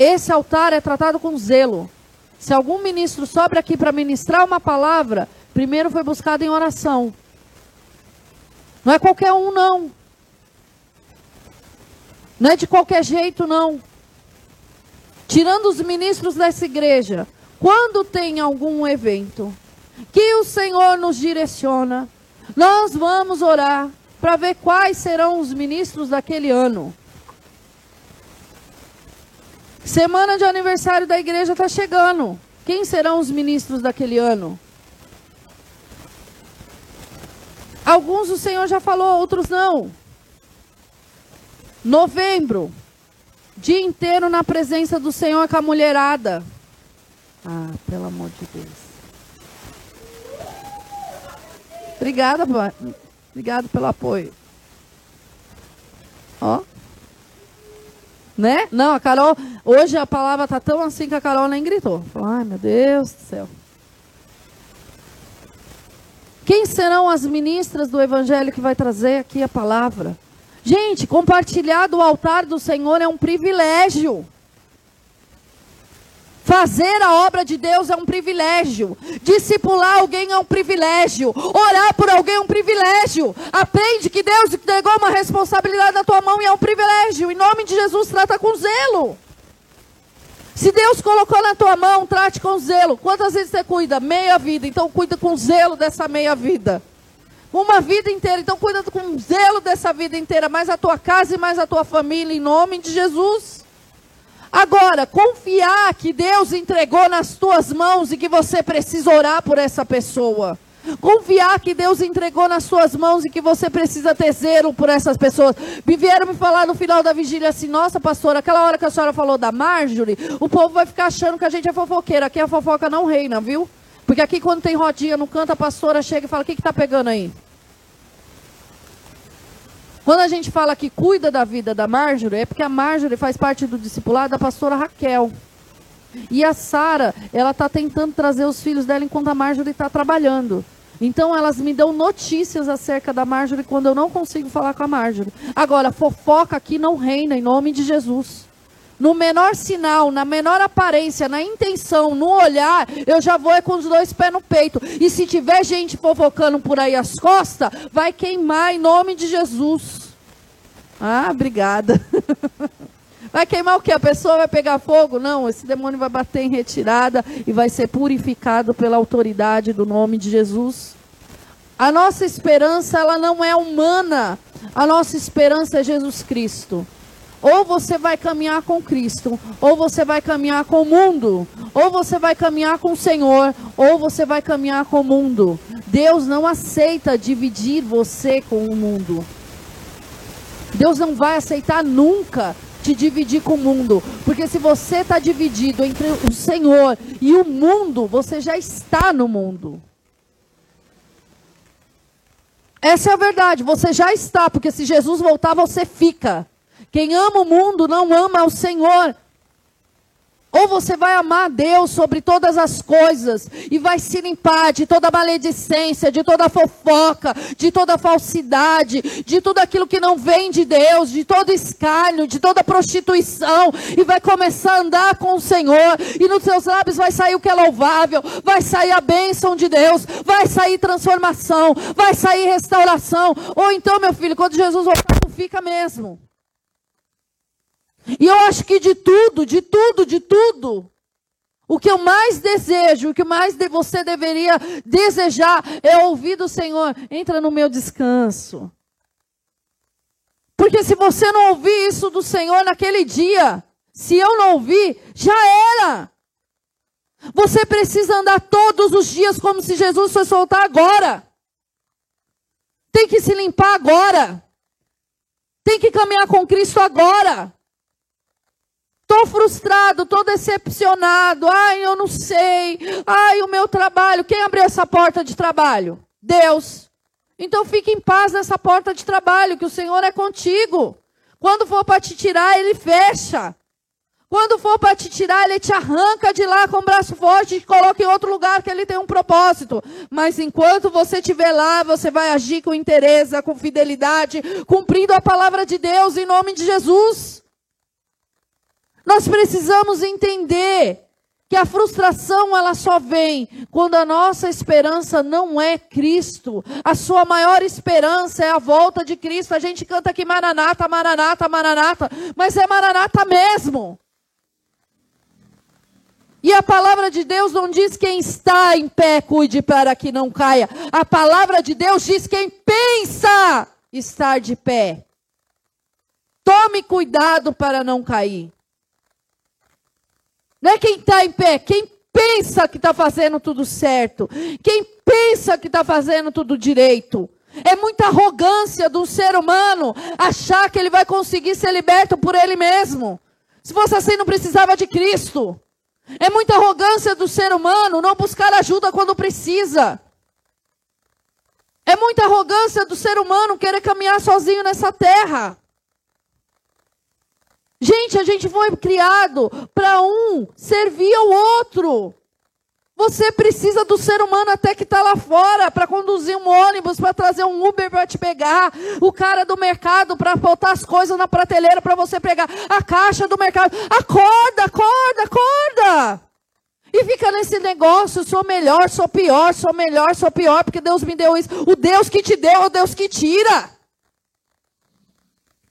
Esse altar é tratado com zelo. Se algum ministro sobe aqui para ministrar uma palavra, primeiro foi buscado em oração. Não é qualquer um, não. Não é de qualquer jeito, não. Tirando os ministros dessa igreja, quando tem algum evento que o Senhor nos direciona, nós vamos orar para ver quais serão os ministros daquele ano. Semana de aniversário da igreja está chegando. Quem serão os ministros daquele ano? Alguns o Senhor já falou, outros não. Novembro, dia inteiro na presença do Senhor com a mulherada. Ah, pelo amor de Deus. Obrigada, obrigado pelo apoio. Ó. Né? Não, a Carol, hoje a palavra tá tão assim que a Carol nem gritou. Falou, ai meu Deus do céu. Quem serão as ministras do Evangelho que vai trazer aqui a palavra? Gente, compartilhar do altar do Senhor é um privilégio. Fazer a obra de Deus é um privilégio. Discipular alguém é um privilégio. Orar por alguém é um privilégio. Aprende que Deus entregou uma responsabilidade na tua mão e é um privilégio. Em nome de Jesus, trata com zelo. Se Deus colocou na tua mão, trate com zelo. Quantas vezes você cuida? Meia vida. Então cuida com zelo dessa meia vida. Uma vida inteira. Então cuida com zelo dessa vida inteira. Mais a tua casa e mais a tua família. Em nome de Jesus. Agora, confiar que Deus entregou nas tuas mãos e que você precisa orar por essa pessoa. Confiar que Deus entregou nas suas mãos e que você precisa ter zelo por essas pessoas. Me vieram me falar no final da vigília assim: nossa, pastora, aquela hora que a senhora falou da Marjorie, o povo vai ficar achando que a gente é fofoqueira. Aqui a fofoca não reina, viu? Porque aqui quando tem rodinha no canto, a pastora chega e fala: o que está pegando aí? Quando a gente fala que cuida da vida da Marjorie, é porque a Marjorie faz parte do discipulado da pastora Raquel. E a Sara, ela está tentando trazer os filhos dela enquanto a Marjorie está trabalhando. Então elas me dão notícias acerca da Marjorie quando eu não consigo falar com a Marjorie. Agora, fofoca aqui não reina em nome de Jesus. No menor sinal, na menor aparência, na intenção, no olhar, eu já vou é com os dois pés no peito. E se tiver gente fofocando por aí as costas, vai queimar em nome de Jesus. Ah, obrigada. (laughs) Vai queimar o quê? A pessoa vai pegar fogo? Não, esse demônio vai bater em retirada e vai ser purificado pela autoridade do nome de Jesus. A nossa esperança, ela não é humana. A nossa esperança é Jesus Cristo. Ou você vai caminhar com Cristo, ou você vai caminhar com o mundo. Ou você vai caminhar com o Senhor, ou você vai caminhar com o mundo. Deus não aceita dividir você com o mundo. Deus não vai aceitar nunca te dividir com o mundo. Porque se você está dividido entre o Senhor e o mundo, você já está no mundo. Essa é a verdade, você já está, porque se Jesus voltar, você fica. Quem ama o mundo não ama o Senhor. Ou você vai amar a Deus sobre todas as coisas e vai se limpar de toda maledicência, de toda fofoca, de toda falsidade, de tudo aquilo que não vem de Deus, de todo escárnio, de toda prostituição e vai começar a andar com o Senhor e nos seus lábios vai sair o que é louvável, vai sair a bênção de Deus, vai sair transformação, vai sair restauração. Ou então, meu filho, quando Jesus voltar, não fica mesmo. E eu acho que de tudo, de tudo, de tudo, o que eu mais desejo, o que mais você deveria desejar é ouvir do Senhor: entra no meu descanso. Porque se você não ouvir isso do Senhor naquele dia, se eu não ouvir, já era. Você precisa andar todos os dias como se Jesus fosse soltar agora. Tem que se limpar agora. Tem que caminhar com Cristo agora. Estou frustrado, estou decepcionado. Ai, eu não sei. Ai, o meu trabalho. Quem abriu essa porta de trabalho? Deus. Então fique em paz nessa porta de trabalho, que o Senhor é contigo. Quando for para te tirar, Ele fecha. Quando for para te tirar, Ele te arranca de lá com o braço forte e te coloca em outro lugar que Ele tem um propósito. Mas enquanto você estiver lá, você vai agir com interesse, com fidelidade, cumprindo a palavra de Deus em nome de Jesus. Nós precisamos entender que a frustração ela só vem quando a nossa esperança não é Cristo. A sua maior esperança é a volta de Cristo. A gente canta aqui Maranata, Maranata, Maranata, mas é Maranata mesmo. E a palavra de Deus não diz quem está em pé, cuide para que não caia. A palavra de Deus diz quem pensa estar de pé. Tome cuidado para não cair. Não é quem está em pé, quem pensa que está fazendo tudo certo, quem pensa que está fazendo tudo direito. É muita arrogância do ser humano achar que ele vai conseguir ser liberto por ele mesmo. Se fosse assim, não precisava de Cristo. É muita arrogância do ser humano não buscar ajuda quando precisa. É muita arrogância do ser humano querer caminhar sozinho nessa terra. Gente, a gente foi criado para um servir ao outro. Você precisa do ser humano até que está lá fora para conduzir um ônibus, para trazer um Uber para te pegar, o cara do mercado para botar as coisas na prateleira para você pegar, a caixa do mercado. Acorda, acorda, acorda! E fica nesse negócio, sou melhor, sou pior, sou melhor, sou pior, porque Deus me deu isso. O Deus que te deu é o Deus que tira.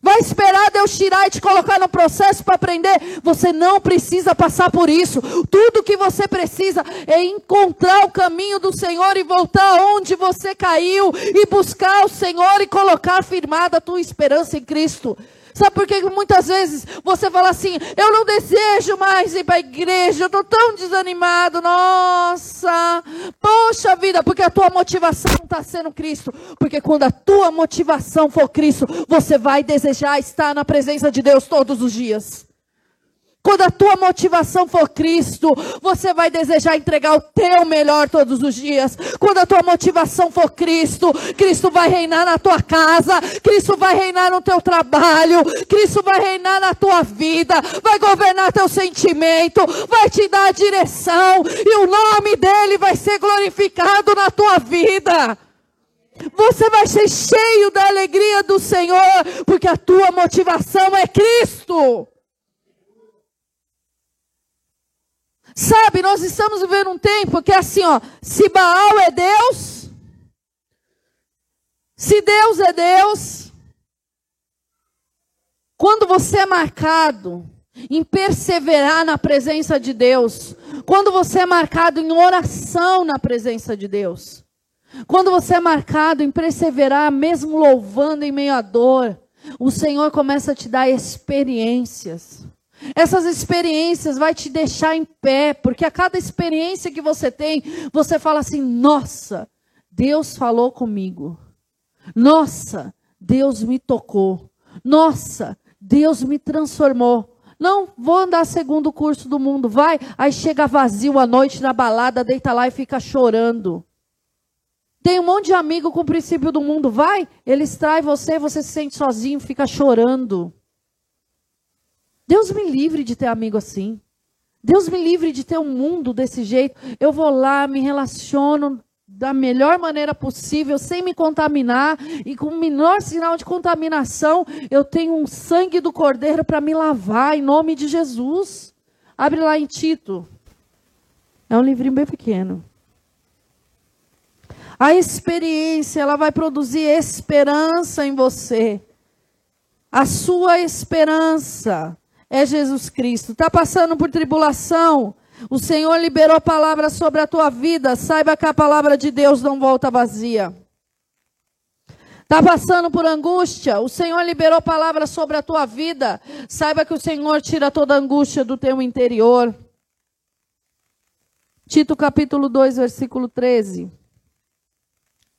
Vai esperar Deus tirar e te colocar no processo para aprender? Você não precisa passar por isso. Tudo que você precisa é encontrar o caminho do Senhor e voltar onde você caiu e buscar o Senhor e colocar firmada a tua esperança em Cristo. Sabe por que muitas vezes você fala assim: eu não desejo mais ir para a igreja, eu estou tão desanimado, nossa, poxa vida, porque a tua motivação está sendo Cristo. Porque quando a tua motivação for Cristo, você vai desejar estar na presença de Deus todos os dias. Quando a tua motivação for Cristo, você vai desejar entregar o teu melhor todos os dias. Quando a tua motivação for Cristo, Cristo vai reinar na tua casa, Cristo vai reinar no teu trabalho, Cristo vai reinar na tua vida, vai governar teu sentimento, vai te dar a direção e o nome dele vai ser glorificado na tua vida. Você vai ser cheio da alegria do Senhor, porque a tua motivação é Cristo. Sabe, nós estamos vivendo um tempo que é assim, ó, se Baal é Deus, se Deus é Deus, Quando você é marcado em perseverar na presença de Deus, quando você é marcado em oração na presença de Deus, quando você é marcado em perseverar, mesmo louvando em meio à dor, o Senhor começa a te dar experiências. Essas experiências vai te deixar em pé, porque a cada experiência que você tem, você fala assim: "Nossa, Deus falou comigo. Nossa, Deus me tocou. Nossa, Deus me transformou. Não, vou andar segundo o curso do mundo. Vai, aí chega vazio à noite na balada, deita lá e fica chorando. Tem um monte de amigo com o princípio do mundo. Vai, ele extrai você, você se sente sozinho, fica chorando. Deus me livre de ter amigo assim. Deus me livre de ter um mundo desse jeito. Eu vou lá, me relaciono da melhor maneira possível, sem me contaminar e com o menor sinal de contaminação, eu tenho um sangue do Cordeiro para me lavar em nome de Jesus. Abre lá em Tito. É um livrinho bem pequeno. A experiência, ela vai produzir esperança em você. A sua esperança é Jesus Cristo. Está passando por tribulação? O Senhor liberou palavras sobre a tua vida. Saiba que a palavra de Deus não volta vazia. Está passando por angústia? O Senhor liberou palavras sobre a tua vida. Saiba que o Senhor tira toda angústia do teu interior. Tito capítulo 2, versículo 13.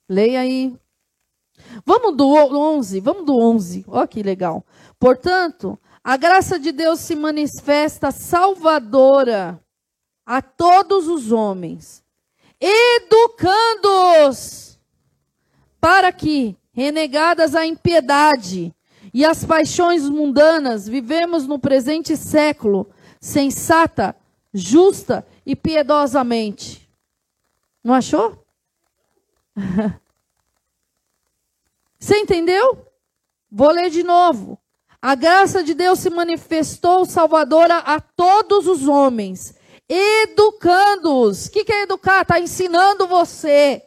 Leia aí. Vamos do 11, vamos do 11. Olha que legal. Portanto, a graça de Deus se manifesta salvadora a todos os homens, educando-os para que, renegadas a impiedade e as paixões mundanas, vivemos no presente século sensata, justa e piedosamente. Não achou? (laughs) Você entendeu? Vou ler de novo. A graça de Deus se manifestou salvadora a todos os homens, educando-os. O que, é educar? Está ensinando você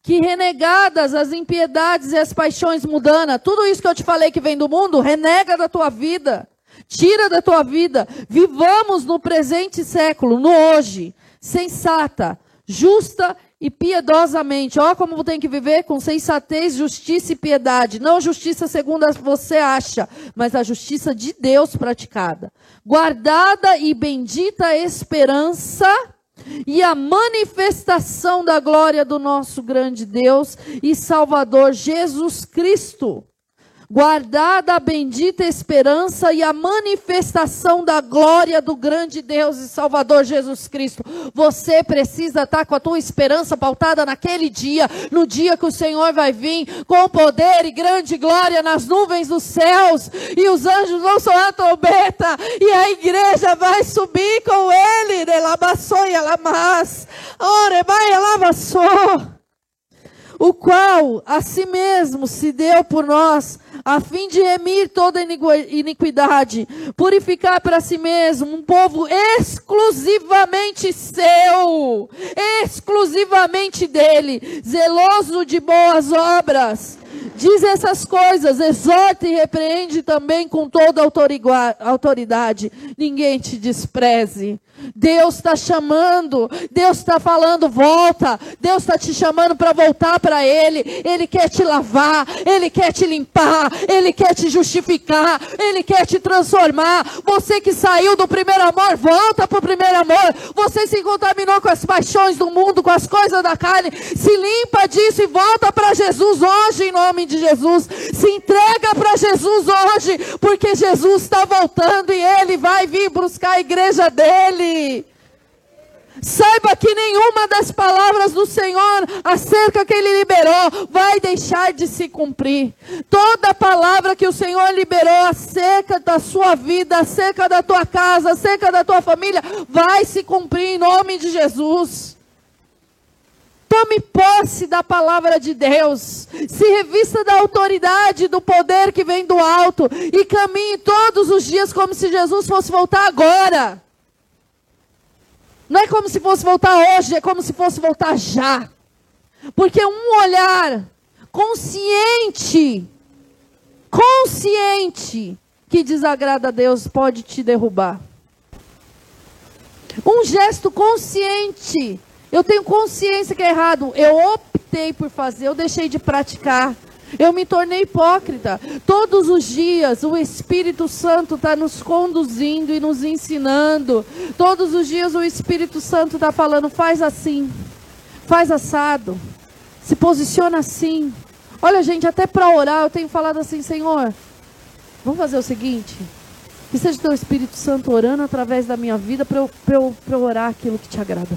que renegadas as impiedades e as paixões mundanas, tudo isso que eu te falei que vem do mundo, renega da tua vida, tira da tua vida. Vivamos no presente século, no hoje, sensata, justa e piedosamente. Ó, como tem que viver com sensatez, justiça e piedade. Não justiça segundo você acha, mas a justiça de Deus praticada. Guardada e bendita esperança e a manifestação da glória do nosso grande Deus e Salvador Jesus Cristo guardada a bendita esperança e a manifestação da glória do grande Deus e Salvador Jesus Cristo. Você precisa estar com a tua esperança pautada naquele dia, no dia que o Senhor vai vir com poder e grande glória nas nuvens dos céus, e os anjos vão soar a trombeta, e a igreja vai subir com ele, relabaçou e alamas, ore vai alabaçou o qual a si mesmo se deu por nós, a fim de remir toda iniquidade, purificar para si mesmo um povo exclusivamente seu, exclusivamente dele, zeloso de boas obras. Diz essas coisas, exorta e repreende também com toda autoridade. Ninguém te despreze. Deus está chamando, Deus está falando, volta. Deus está te chamando para voltar para Ele. Ele quer te lavar, Ele quer te limpar, Ele quer te justificar, Ele quer te transformar. Você que saiu do primeiro amor, volta para o primeiro amor. Você se contaminou com as paixões do mundo, com as coisas da carne. Se limpa disso e volta para Jesus hoje, em nome de Jesus. Se entrega para Jesus hoje, porque Jesus está voltando e Ele vai vir buscar a igreja dele. Saiba que nenhuma das palavras do Senhor acerca que Ele liberou vai deixar de se cumprir. Toda palavra que o Senhor liberou acerca da sua vida, acerca da tua casa, acerca da tua família, vai se cumprir em nome de Jesus. Tome posse da palavra de Deus. Se revista da autoridade, do poder que vem do alto. E caminhe todos os dias como se Jesus fosse voltar agora. Não é como se fosse voltar hoje, é como se fosse voltar já. Porque um olhar consciente, consciente que desagrada a Deus pode te derrubar. Um gesto consciente. Eu tenho consciência que é errado. Eu optei por fazer, eu deixei de praticar. Eu me tornei hipócrita. Todos os dias o Espírito Santo está nos conduzindo e nos ensinando. Todos os dias o Espírito Santo está falando: faz assim, faz assado, se posiciona assim. Olha, gente, até para orar eu tenho falado assim: Senhor, vamos fazer o seguinte. Que seja teu Espírito Santo orando através da minha vida para eu, eu, eu orar aquilo que te agrada.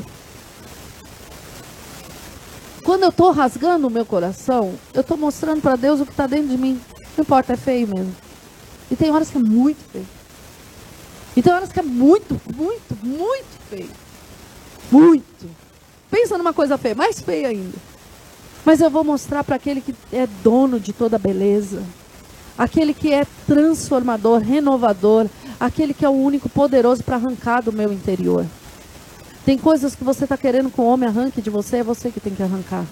Quando eu estou rasgando o meu coração, eu estou mostrando para Deus o que está dentro de mim. Não importa, é feio mesmo. E tem horas que é muito feio. E tem horas que é muito, muito, muito feio. Muito. Pensa numa coisa feia, mais feia ainda. Mas eu vou mostrar para aquele que é dono de toda beleza, aquele que é transformador, renovador, aquele que é o único poderoso para arrancar do meu interior. Tem coisas que você está querendo que o homem arranque de você, é você que tem que arrancar.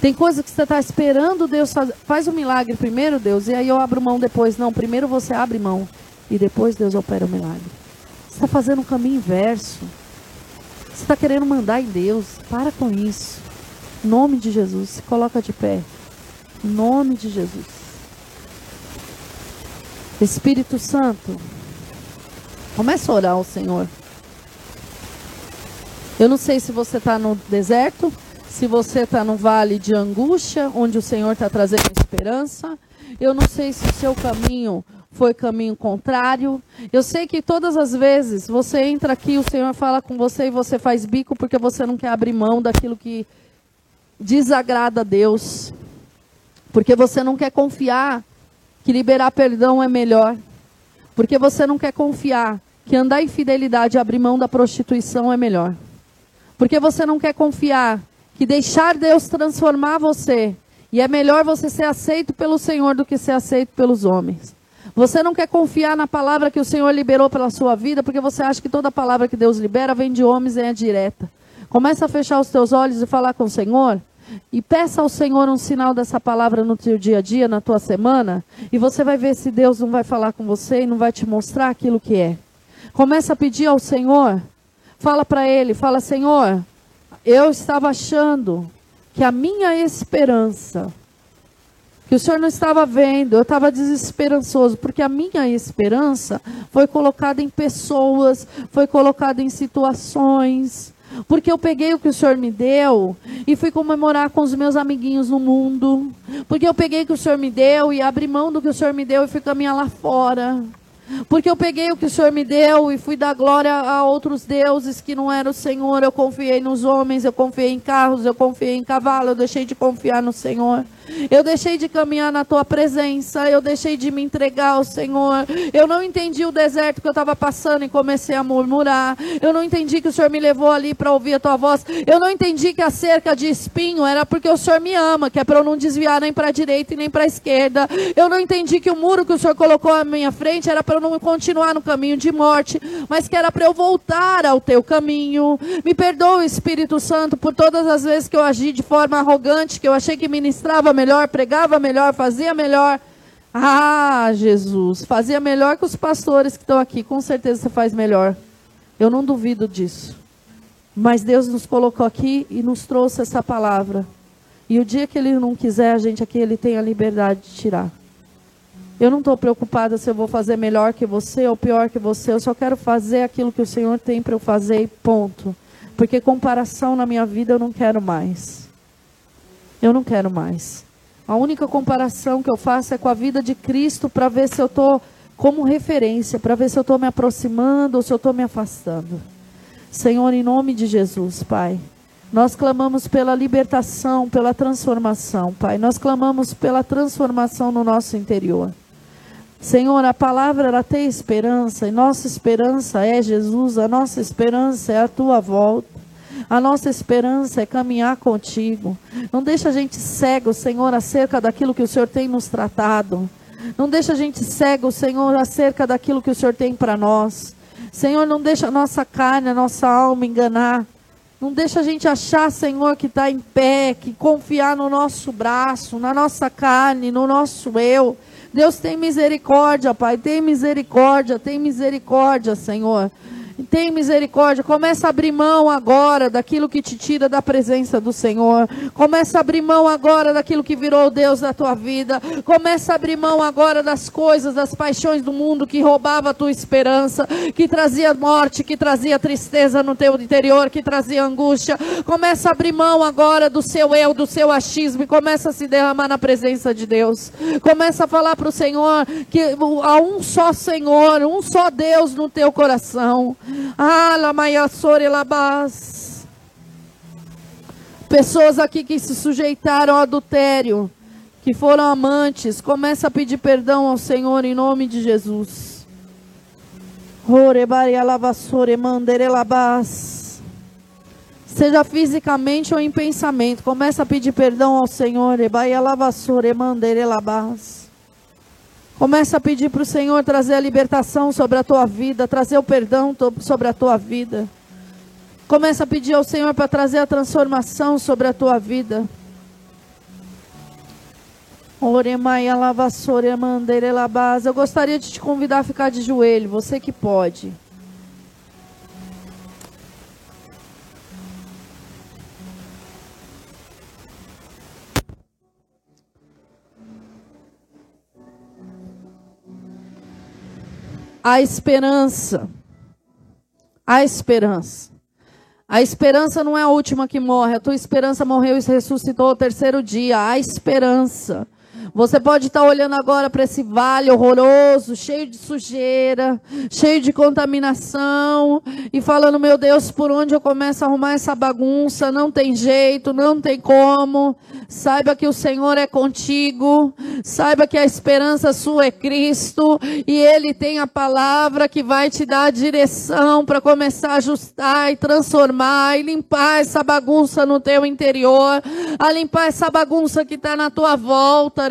Tem coisas que você está esperando Deus fazer. Faz o um milagre primeiro, Deus, e aí eu abro mão depois. Não, primeiro você abre mão e depois Deus opera o milagre. Você está fazendo o caminho inverso. Você está querendo mandar em Deus. Para com isso. Em nome de Jesus. Se coloca de pé. Em nome de Jesus. Espírito Santo. Começa a orar ao Senhor. Eu não sei se você está no deserto, se você está no vale de angústia, onde o Senhor está trazendo esperança. Eu não sei se o seu caminho foi caminho contrário. Eu sei que todas as vezes você entra aqui, o Senhor fala com você e você faz bico porque você não quer abrir mão daquilo que desagrada a Deus. Porque você não quer confiar que liberar perdão é melhor. Porque você não quer confiar que andar em fidelidade e abrir mão da prostituição é melhor. Porque você não quer confiar que deixar Deus transformar você. E é melhor você ser aceito pelo Senhor do que ser aceito pelos homens. Você não quer confiar na palavra que o Senhor liberou pela sua vida, porque você acha que toda palavra que Deus libera vem de homens e é direta. Começa a fechar os teus olhos e falar com o Senhor. E peça ao Senhor um sinal dessa palavra no teu dia a dia, na tua semana, e você vai ver se Deus não vai falar com você e não vai te mostrar aquilo que é. Começa a pedir ao Senhor Fala para ele, fala, Senhor, eu estava achando que a minha esperança, que o Senhor não estava vendo, eu estava desesperançoso, porque a minha esperança foi colocada em pessoas, foi colocada em situações, porque eu peguei o que o Senhor me deu e fui comemorar com os meus amiguinhos no mundo, porque eu peguei o que o Senhor me deu e abri mão do que o Senhor me deu e fui caminhar lá fora. Porque eu peguei o que o Senhor me deu e fui dar glória a outros deuses que não eram o Senhor. Eu confiei nos homens, eu confiei em carros, eu confiei em cavalo, eu deixei de confiar no Senhor. Eu deixei de caminhar na tua presença, eu deixei de me entregar ao Senhor. Eu não entendi o deserto que eu estava passando e comecei a murmurar. Eu não entendi que o Senhor me levou ali para ouvir a tua voz. Eu não entendi que a cerca de espinho era porque o Senhor me ama, que é para eu não desviar nem para a direita e nem para a esquerda. Eu não entendi que o muro que o Senhor colocou à minha frente era para eu não continuar no caminho de morte, mas que era para eu voltar ao teu caminho. Me perdoa, Espírito Santo, por todas as vezes que eu agi de forma arrogante, que eu achei que ministrava melhor, pregava melhor, fazia melhor. Ah, Jesus, fazia melhor que os pastores que estão aqui. Com certeza você faz melhor. Eu não duvido disso. Mas Deus nos colocou aqui e nos trouxe essa palavra. E o dia que Ele não quiser, a gente aqui, Ele tem a liberdade de tirar. Eu não estou preocupada se eu vou fazer melhor que você ou pior que você. Eu só quero fazer aquilo que o Senhor tem para eu fazer e ponto. Porque comparação na minha vida eu não quero mais. Eu não quero mais. A única comparação que eu faço é com a vida de Cristo para ver se eu estou como referência, para ver se eu estou me aproximando ou se eu estou me afastando. Senhor, em nome de Jesus, Pai. Nós clamamos pela libertação, pela transformação, Pai. Nós clamamos pela transformação no nosso interior. Senhor, a palavra ela tem esperança, e nossa esperança é Jesus, a nossa esperança é a tua volta. A nossa esperança é caminhar contigo. Não deixa a gente cego, Senhor, acerca daquilo que o Senhor tem nos tratado. Não deixa a gente cego, Senhor, acerca daquilo que o Senhor tem para nós. Senhor, não deixa a nossa carne, a nossa alma enganar. Não deixa a gente achar, Senhor, que está em pé, que confiar no nosso braço, na nossa carne, no nosso eu. Deus tem misericórdia, Pai, tem misericórdia, tem misericórdia, Senhor. Tem misericórdia. Começa a abrir mão agora daquilo que te tira da presença do Senhor. Começa a abrir mão agora daquilo que virou Deus da tua vida. Começa a abrir mão agora das coisas, das paixões do mundo que roubava a tua esperança, que trazia morte, que trazia tristeza no teu interior, que trazia angústia. Começa a abrir mão agora do seu eu, do seu achismo e começa a se derramar na presença de Deus. Começa a falar para o Senhor que há um só Senhor, um só Deus no teu coração. Labas. Pessoas aqui que se sujeitaram ao adultério, que foram amantes, começa a pedir perdão ao Senhor em nome de Jesus. Seja fisicamente ou em pensamento, começa a pedir perdão ao Senhor. Ebaia lavassore mandere labas. Começa a pedir para o Senhor trazer a libertação sobre a tua vida, trazer o perdão sobre a tua vida. Começa a pedir ao Senhor para trazer a transformação sobre a tua vida. Eu gostaria de te convidar a ficar de joelho, você que pode. A esperança. A esperança. A esperança não é a última que morre. A tua esperança morreu e ressuscitou ao terceiro dia. A esperança. Você pode estar olhando agora para esse vale horroroso, cheio de sujeira, cheio de contaminação, e falando: Meu Deus, por onde eu começo a arrumar essa bagunça? Não tem jeito, não tem como. Saiba que o Senhor é contigo. Saiba que a esperança sua é Cristo. E Ele tem a palavra que vai te dar a direção para começar a ajustar e transformar e limpar essa bagunça no teu interior. A limpar essa bagunça que está na tua volta.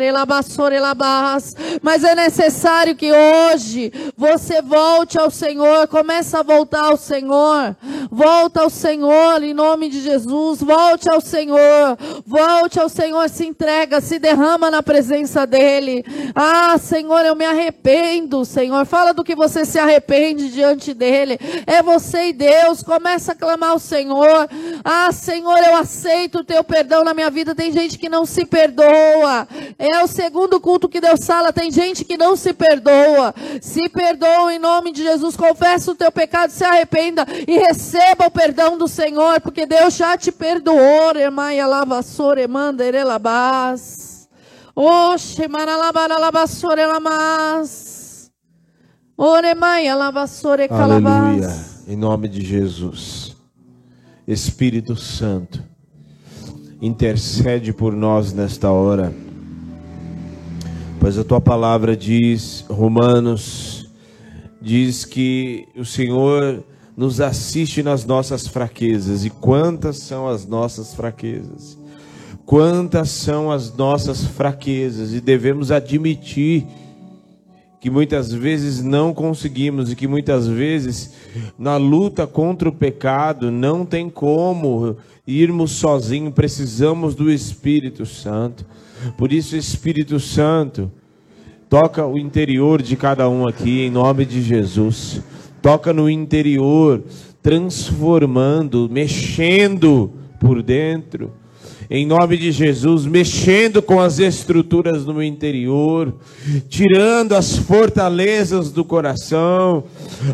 Mas é necessário que hoje você volte ao Senhor. Começa a voltar ao Senhor. Volta ao Senhor em nome de Jesus. Volte ao Senhor. Volte ao Senhor, se entrega, se derrama na presença dEle. Ah, Senhor, eu me arrependo, Senhor. Fala do que você se arrepende diante dEle. É você e Deus. Começa a clamar ao Senhor. Ah, Senhor, eu aceito o teu perdão na minha vida. Tem gente que não se perdoa. É o segundo culto que Deus fala. Tem gente que não se perdoa. Se perdoa em nome de Jesus. Confessa o teu pecado, se arrependa e receba o perdão do Senhor, porque Deus já te perdoou. Emaia lava manda manderelabás. Oxe, maralabaralabassore Oremaia lavassore calabás. Aleluia. Em nome de Jesus. Espírito Santo, intercede por nós nesta hora. Pois a tua palavra diz, Romanos, diz que o Senhor nos assiste nas nossas fraquezas. E quantas são as nossas fraquezas? quantas são as nossas fraquezas e devemos admitir que muitas vezes não conseguimos e que muitas vezes na luta contra o pecado não tem como irmos sozinhos, precisamos do Espírito Santo. Por isso, Espírito Santo, toca o interior de cada um aqui em nome de Jesus. Toca no interior, transformando, mexendo por dentro em nome de Jesus, mexendo com as estruturas no interior, tirando as fortalezas do coração,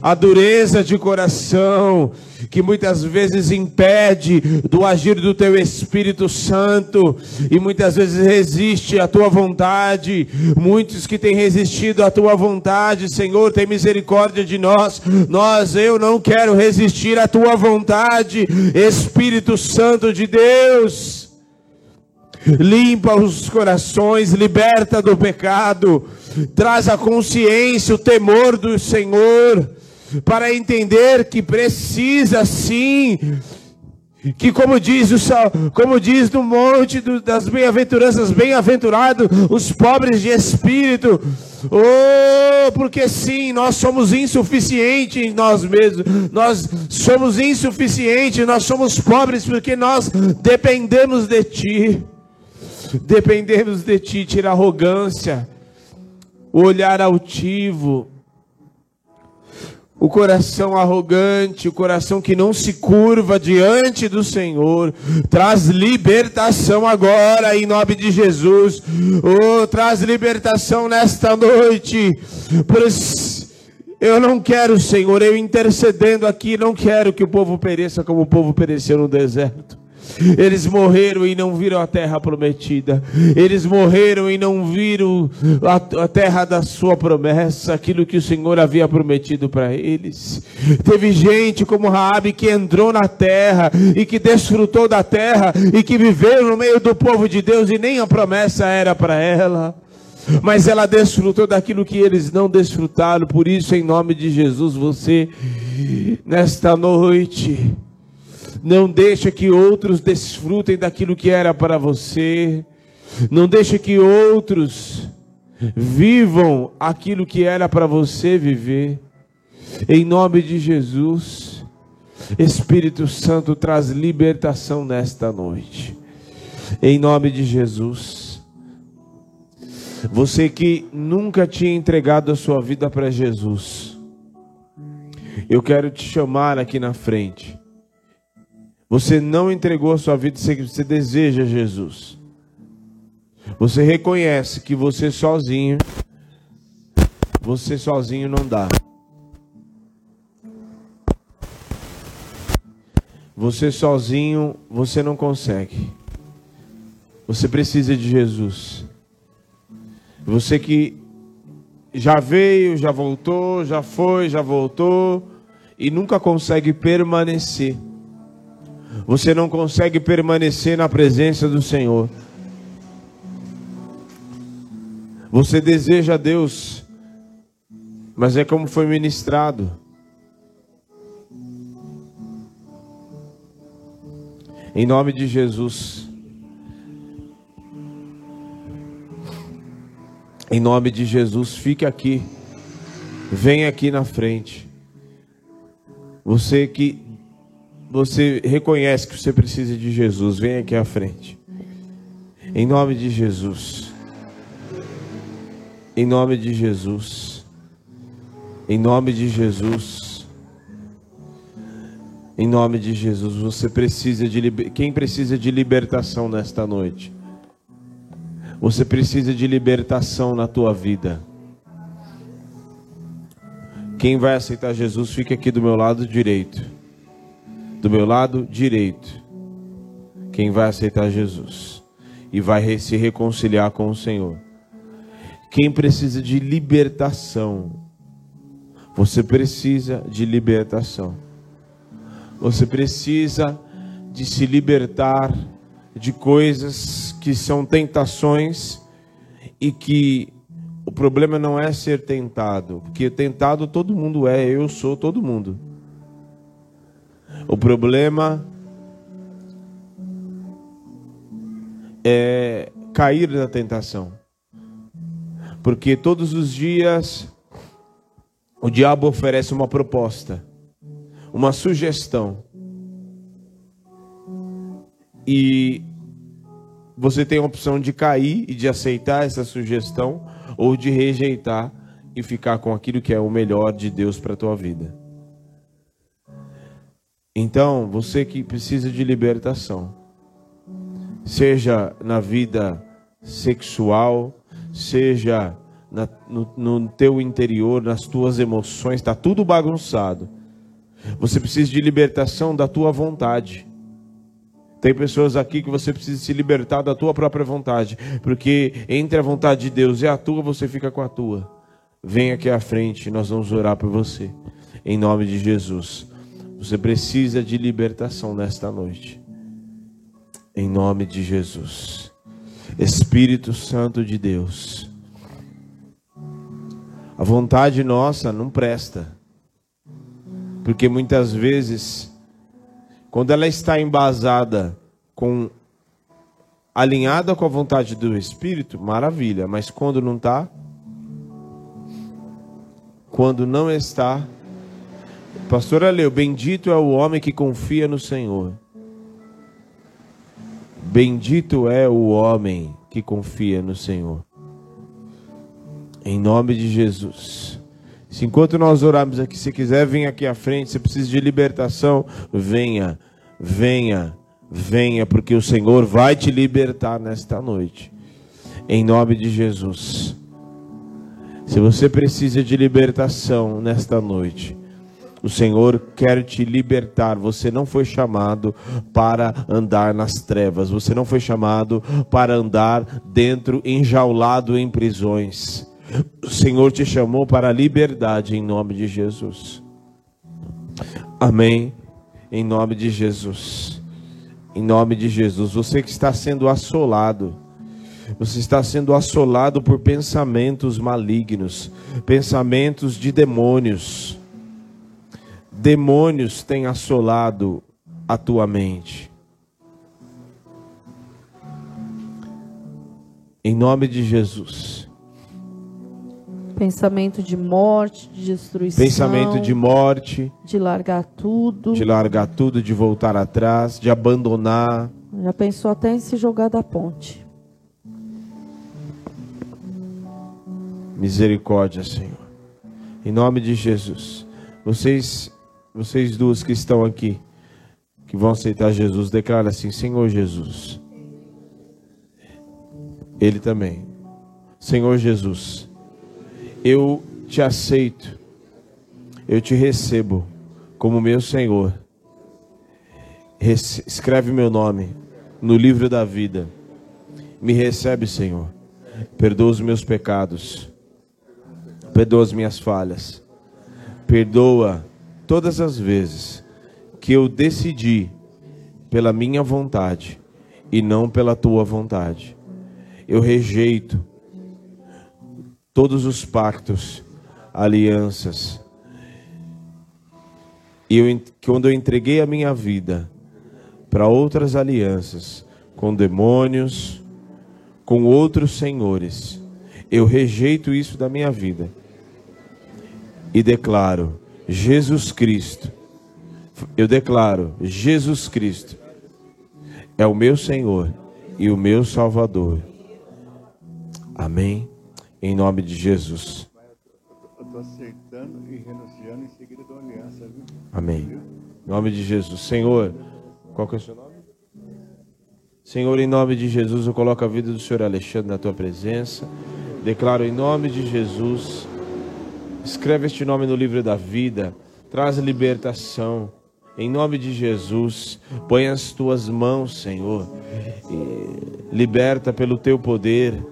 a dureza de coração, que muitas vezes impede do agir do teu Espírito Santo e muitas vezes resiste à tua vontade. Muitos que têm resistido à tua vontade, Senhor, tem misericórdia de nós. Nós, eu não quero resistir à tua vontade, Espírito Santo de Deus limpa os corações, liberta do pecado, traz a consciência, o temor do Senhor, para entender que precisa sim que como diz o como diz no monte das bem-aventuranças, bem-aventurados os pobres de espírito. Oh, porque sim, nós somos insuficientes em nós mesmos. Nós somos insuficientes, nós somos pobres porque nós dependemos de ti. Dependemos de Ti, tira a arrogância. o olhar altivo, o coração arrogante, o coração que não se curva diante do Senhor. Traz libertação agora em nome de Jesus. Oh, traz libertação nesta noite. Pois eu não quero, Senhor, eu intercedendo aqui, não quero que o povo pereça como o povo pereceu no deserto. Eles morreram e não viram a terra prometida. Eles morreram e não viram a, a terra da sua promessa, aquilo que o Senhor havia prometido para eles. Teve gente como Raabe que entrou na terra e que desfrutou da terra e que viveu no meio do povo de Deus e nem a promessa era para ela. Mas ela desfrutou daquilo que eles não desfrutaram. Por isso, em nome de Jesus, você nesta noite não deixa que outros desfrutem daquilo que era para você. Não deixa que outros vivam aquilo que era para você viver. Em nome de Jesus, Espírito Santo traz libertação nesta noite. Em nome de Jesus. Você que nunca tinha entregado a sua vida para Jesus, eu quero te chamar aqui na frente. Você não entregou a sua vida, você deseja Jesus. Você reconhece que você sozinho, você sozinho não dá. Você sozinho, você não consegue. Você precisa de Jesus. Você que já veio, já voltou, já foi, já voltou e nunca consegue permanecer você não consegue permanecer na presença do Senhor. Você deseja Deus, mas é como foi ministrado. Em nome de Jesus. Em nome de Jesus, fique aqui. Venha aqui na frente. Você que você reconhece que você precisa de Jesus, vem aqui à frente. Em nome de Jesus. Em nome de Jesus. Em nome de Jesus. Em nome de Jesus, você precisa de quem precisa de libertação nesta noite? Você precisa de libertação na tua vida. Quem vai aceitar Jesus, fica aqui do meu lado direito do meu lado direito, quem vai aceitar Jesus e vai se reconciliar com o Senhor. Quem precisa de libertação, você precisa de libertação. Você precisa de se libertar de coisas que são tentações e que o problema não é ser tentado, porque tentado todo mundo é, eu sou todo mundo. O problema é cair na tentação. Porque todos os dias o diabo oferece uma proposta, uma sugestão. E você tem a opção de cair e de aceitar essa sugestão ou de rejeitar e ficar com aquilo que é o melhor de Deus para a tua vida. Então, você que precisa de libertação, seja na vida sexual, seja na, no, no teu interior, nas tuas emoções, está tudo bagunçado. Você precisa de libertação da tua vontade. Tem pessoas aqui que você precisa se libertar da tua própria vontade, porque entre a vontade de Deus e a tua, você fica com a tua. Vem aqui à frente, nós vamos orar por você, em nome de Jesus. Você precisa de libertação nesta noite. Em nome de Jesus. Espírito Santo de Deus. A vontade nossa não presta. Porque muitas vezes, quando ela está embasada com alinhada com a vontade do Espírito, maravilha, mas quando não está, quando não está, Pastor Aleu, bendito é o homem que confia no Senhor. Bendito é o homem que confia no Senhor. Em nome de Jesus. Se enquanto nós orarmos aqui, se quiser vir aqui à frente, se precisa de libertação, venha, venha, venha, porque o Senhor vai te libertar nesta noite. Em nome de Jesus. Se você precisa de libertação nesta noite, o Senhor quer te libertar. Você não foi chamado para andar nas trevas. Você não foi chamado para andar dentro, enjaulado em prisões. O Senhor te chamou para a liberdade em nome de Jesus. Amém. Em nome de Jesus. Em nome de Jesus. Você que está sendo assolado. Você está sendo assolado por pensamentos malignos, pensamentos de demônios. Demônios têm assolado a tua mente. Em nome de Jesus. Pensamento de morte, de destruição. Pensamento de morte. De largar tudo. De largar tudo, de voltar atrás, de abandonar. Já pensou até em se jogar da ponte. Misericórdia, Senhor. Em nome de Jesus. Vocês, vocês duas que estão aqui, que vão aceitar Jesus, declara assim: Senhor Jesus. Ele também. Senhor Jesus eu te aceito, eu te recebo como meu Senhor. escreve meu nome no livro da vida. Me recebe, Senhor. Perdoa os meus pecados. Perdoa as minhas falhas. Perdoa todas as vezes que eu decidi pela minha vontade e não pela tua vontade. Eu rejeito todos os pactos, alianças. E eu, quando eu entreguei a minha vida para outras alianças, com demônios, com outros senhores, eu rejeito isso da minha vida e declaro: Jesus Cristo, eu declaro: Jesus Cristo é o meu Senhor e o meu Salvador. Amém. Em nome de Jesus. Eu estou acertando e renunciando em seguida da aliança, viu? Amém. Em nome de Jesus. Senhor, qual que é o seu nome? Senhor, em nome de Jesus, eu coloco a vida do Senhor Alexandre na tua presença. Declaro em nome de Jesus. Escreve este nome no livro da vida. Traz libertação. Em nome de Jesus, põe as tuas mãos, Senhor. liberta pelo teu poder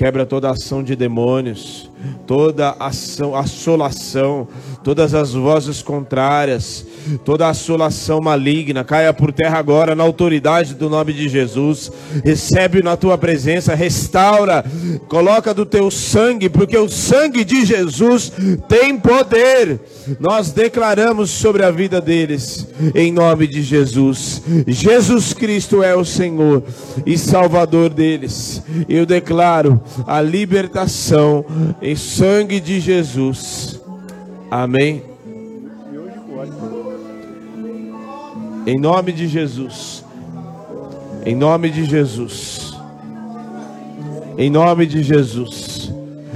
Quebra toda ação de demônios, toda ação, assolação, todas as vozes contrárias, toda assolação maligna, caia por terra agora na autoridade do nome de Jesus. Recebe na tua presença, restaura, coloca do teu sangue, porque o sangue de Jesus tem poder. Nós declaramos sobre a vida deles, em nome de Jesus. Jesus Cristo é o Senhor e Salvador deles. Eu declaro a libertação sangue de Jesus. Amém. Em nome de Jesus. Em nome de Jesus. Em nome de Jesus.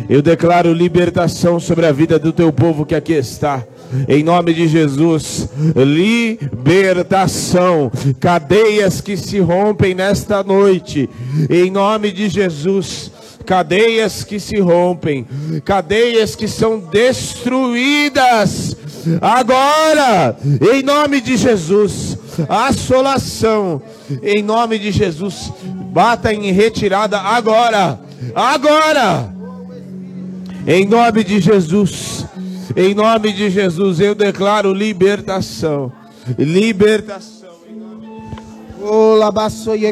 Eu declaro libertação sobre a vida do teu povo que aqui está. Em nome de Jesus, libertação, cadeias que se rompem nesta noite. Em nome de Jesus, cadeias que se rompem, cadeias que são destruídas. Agora, em nome de Jesus, assolação, em nome de Jesus, bata em retirada agora, agora, em nome de Jesus, em nome de Jesus, eu declaro libertação, libertação. Oh,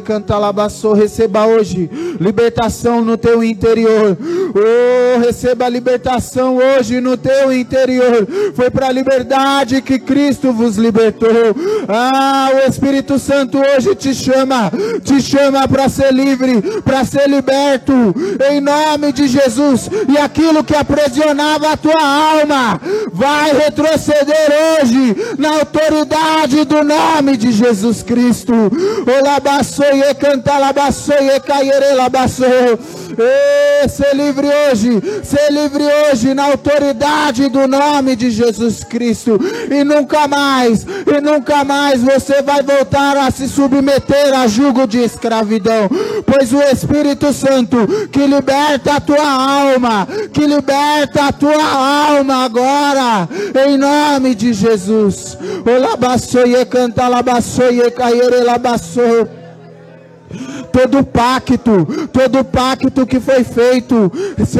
canta labaçou, receba hoje libertação no teu interior. Oh, receba libertação hoje no teu interior. Foi para a liberdade que Cristo vos libertou. Ah, o Espírito Santo hoje te chama, te chama para ser livre, para ser liberto, em nome de Jesus. E aquilo que aprisionava a tua alma vai retroceder hoje na autoridade do nome de Jesus Cristo. Olabaçoie, canta labaçoie, caiere labaçoie. Ê, ser livre hoje, ser livre hoje na autoridade do nome de Jesus Cristo. E nunca mais, e nunca mais você vai voltar a se submeter a jugo de escravidão. Pois o Espírito Santo que liberta a tua alma, que liberta a tua alma agora, em nome de Jesus. Olabaçoie, canta, labaçoie, labaçoie todo pacto, todo pacto que foi feito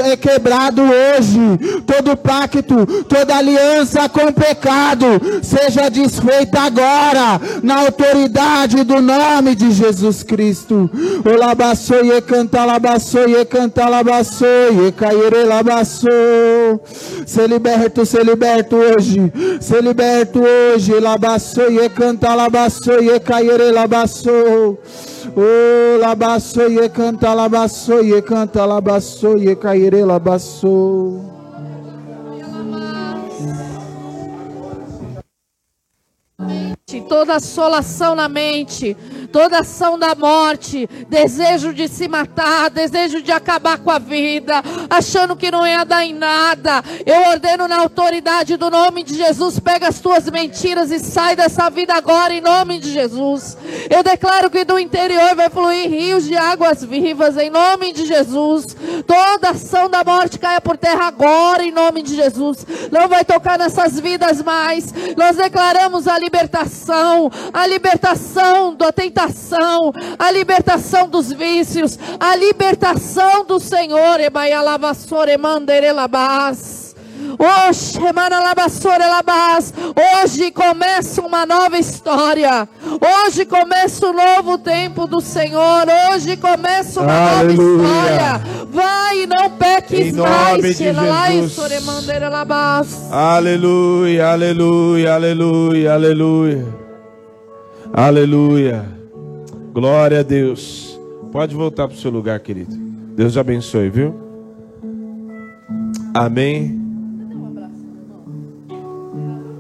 é quebrado hoje, todo pacto, toda aliança com pecado seja desfeita agora, na autoridade do nome de Jesus Cristo. O labaçoie canta labaçoie canta labaçoie caire labaçou. Ser liberto, ser liberto hoje, ser liberto hoje, labaçoie canta labaçoie caire labaçou. Oh, labaçou e canta, labaçou e canta, labaçou e caire, labaçou. Toda assolação na mente, toda ação da morte, desejo de se matar, desejo de acabar com a vida, achando que não ia dar em nada. Eu ordeno na autoridade do nome de Jesus, pega as tuas mentiras e sai dessa vida agora em nome de Jesus. Eu declaro que do interior vai fluir rios de águas vivas em nome de Jesus. Toda ação da morte caia por terra agora em nome de Jesus. Não vai tocar nessas vidas mais. Nós declaramos a libertação, a libertação da tentação libertação, a libertação dos vícios, a libertação do Senhor. Hoje começa uma nova história. Hoje começa um novo tempo do Senhor. Hoje começa uma Aleluia. nova história. Vai e não peques mais. Aleluia, aleluia, aleluia, aleluia. Aleluia. Glória a Deus. Pode voltar para o seu lugar, querido. Deus abençoe, viu? Amém.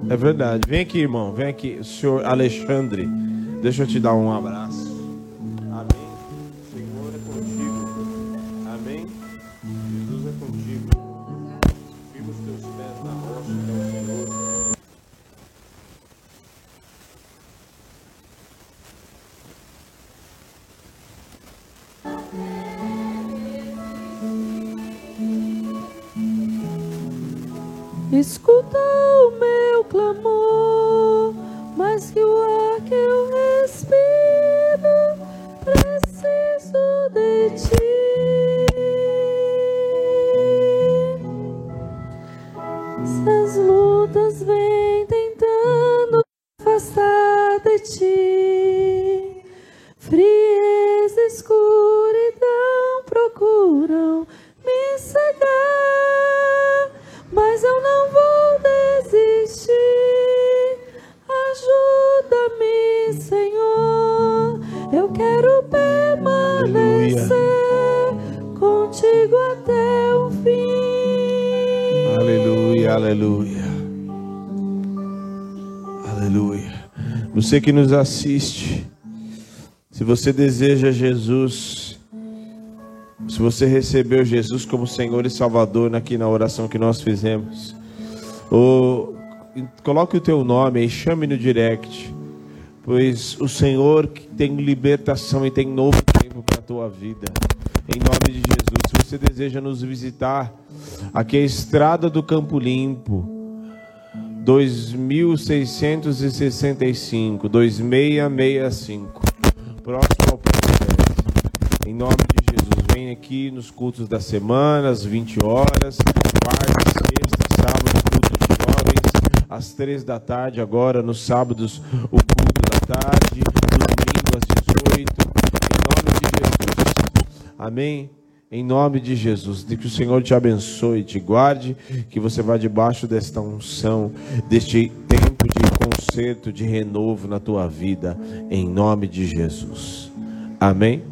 É verdade. Vem aqui, irmão. Vem aqui, senhor Alexandre. Deixa eu te dar um abraço. Você que nos assiste, se você deseja Jesus, se você recebeu Jesus como Senhor e Salvador aqui na oração que nós fizemos, ou coloque o teu nome e chame no direct, pois o Senhor tem libertação e tem novo tempo para a tua vida. Em nome de Jesus, se você deseja nos visitar, aqui é a Estrada do Campo Limpo, 2665, 2665, próximo ao Projeto. Em nome de Jesus, vem aqui nos cultos da semana, às 20 horas, quarta, sexta, sábado, culto de jovens, às 3 da tarde, agora nos sábados, o culto da tarde, domingo às 18, em nome de Jesus. Amém? Em nome de Jesus, de que o Senhor te abençoe, te guarde, que você vá debaixo desta unção, deste tempo de conserto, de renovo na tua vida, em nome de Jesus. Amém?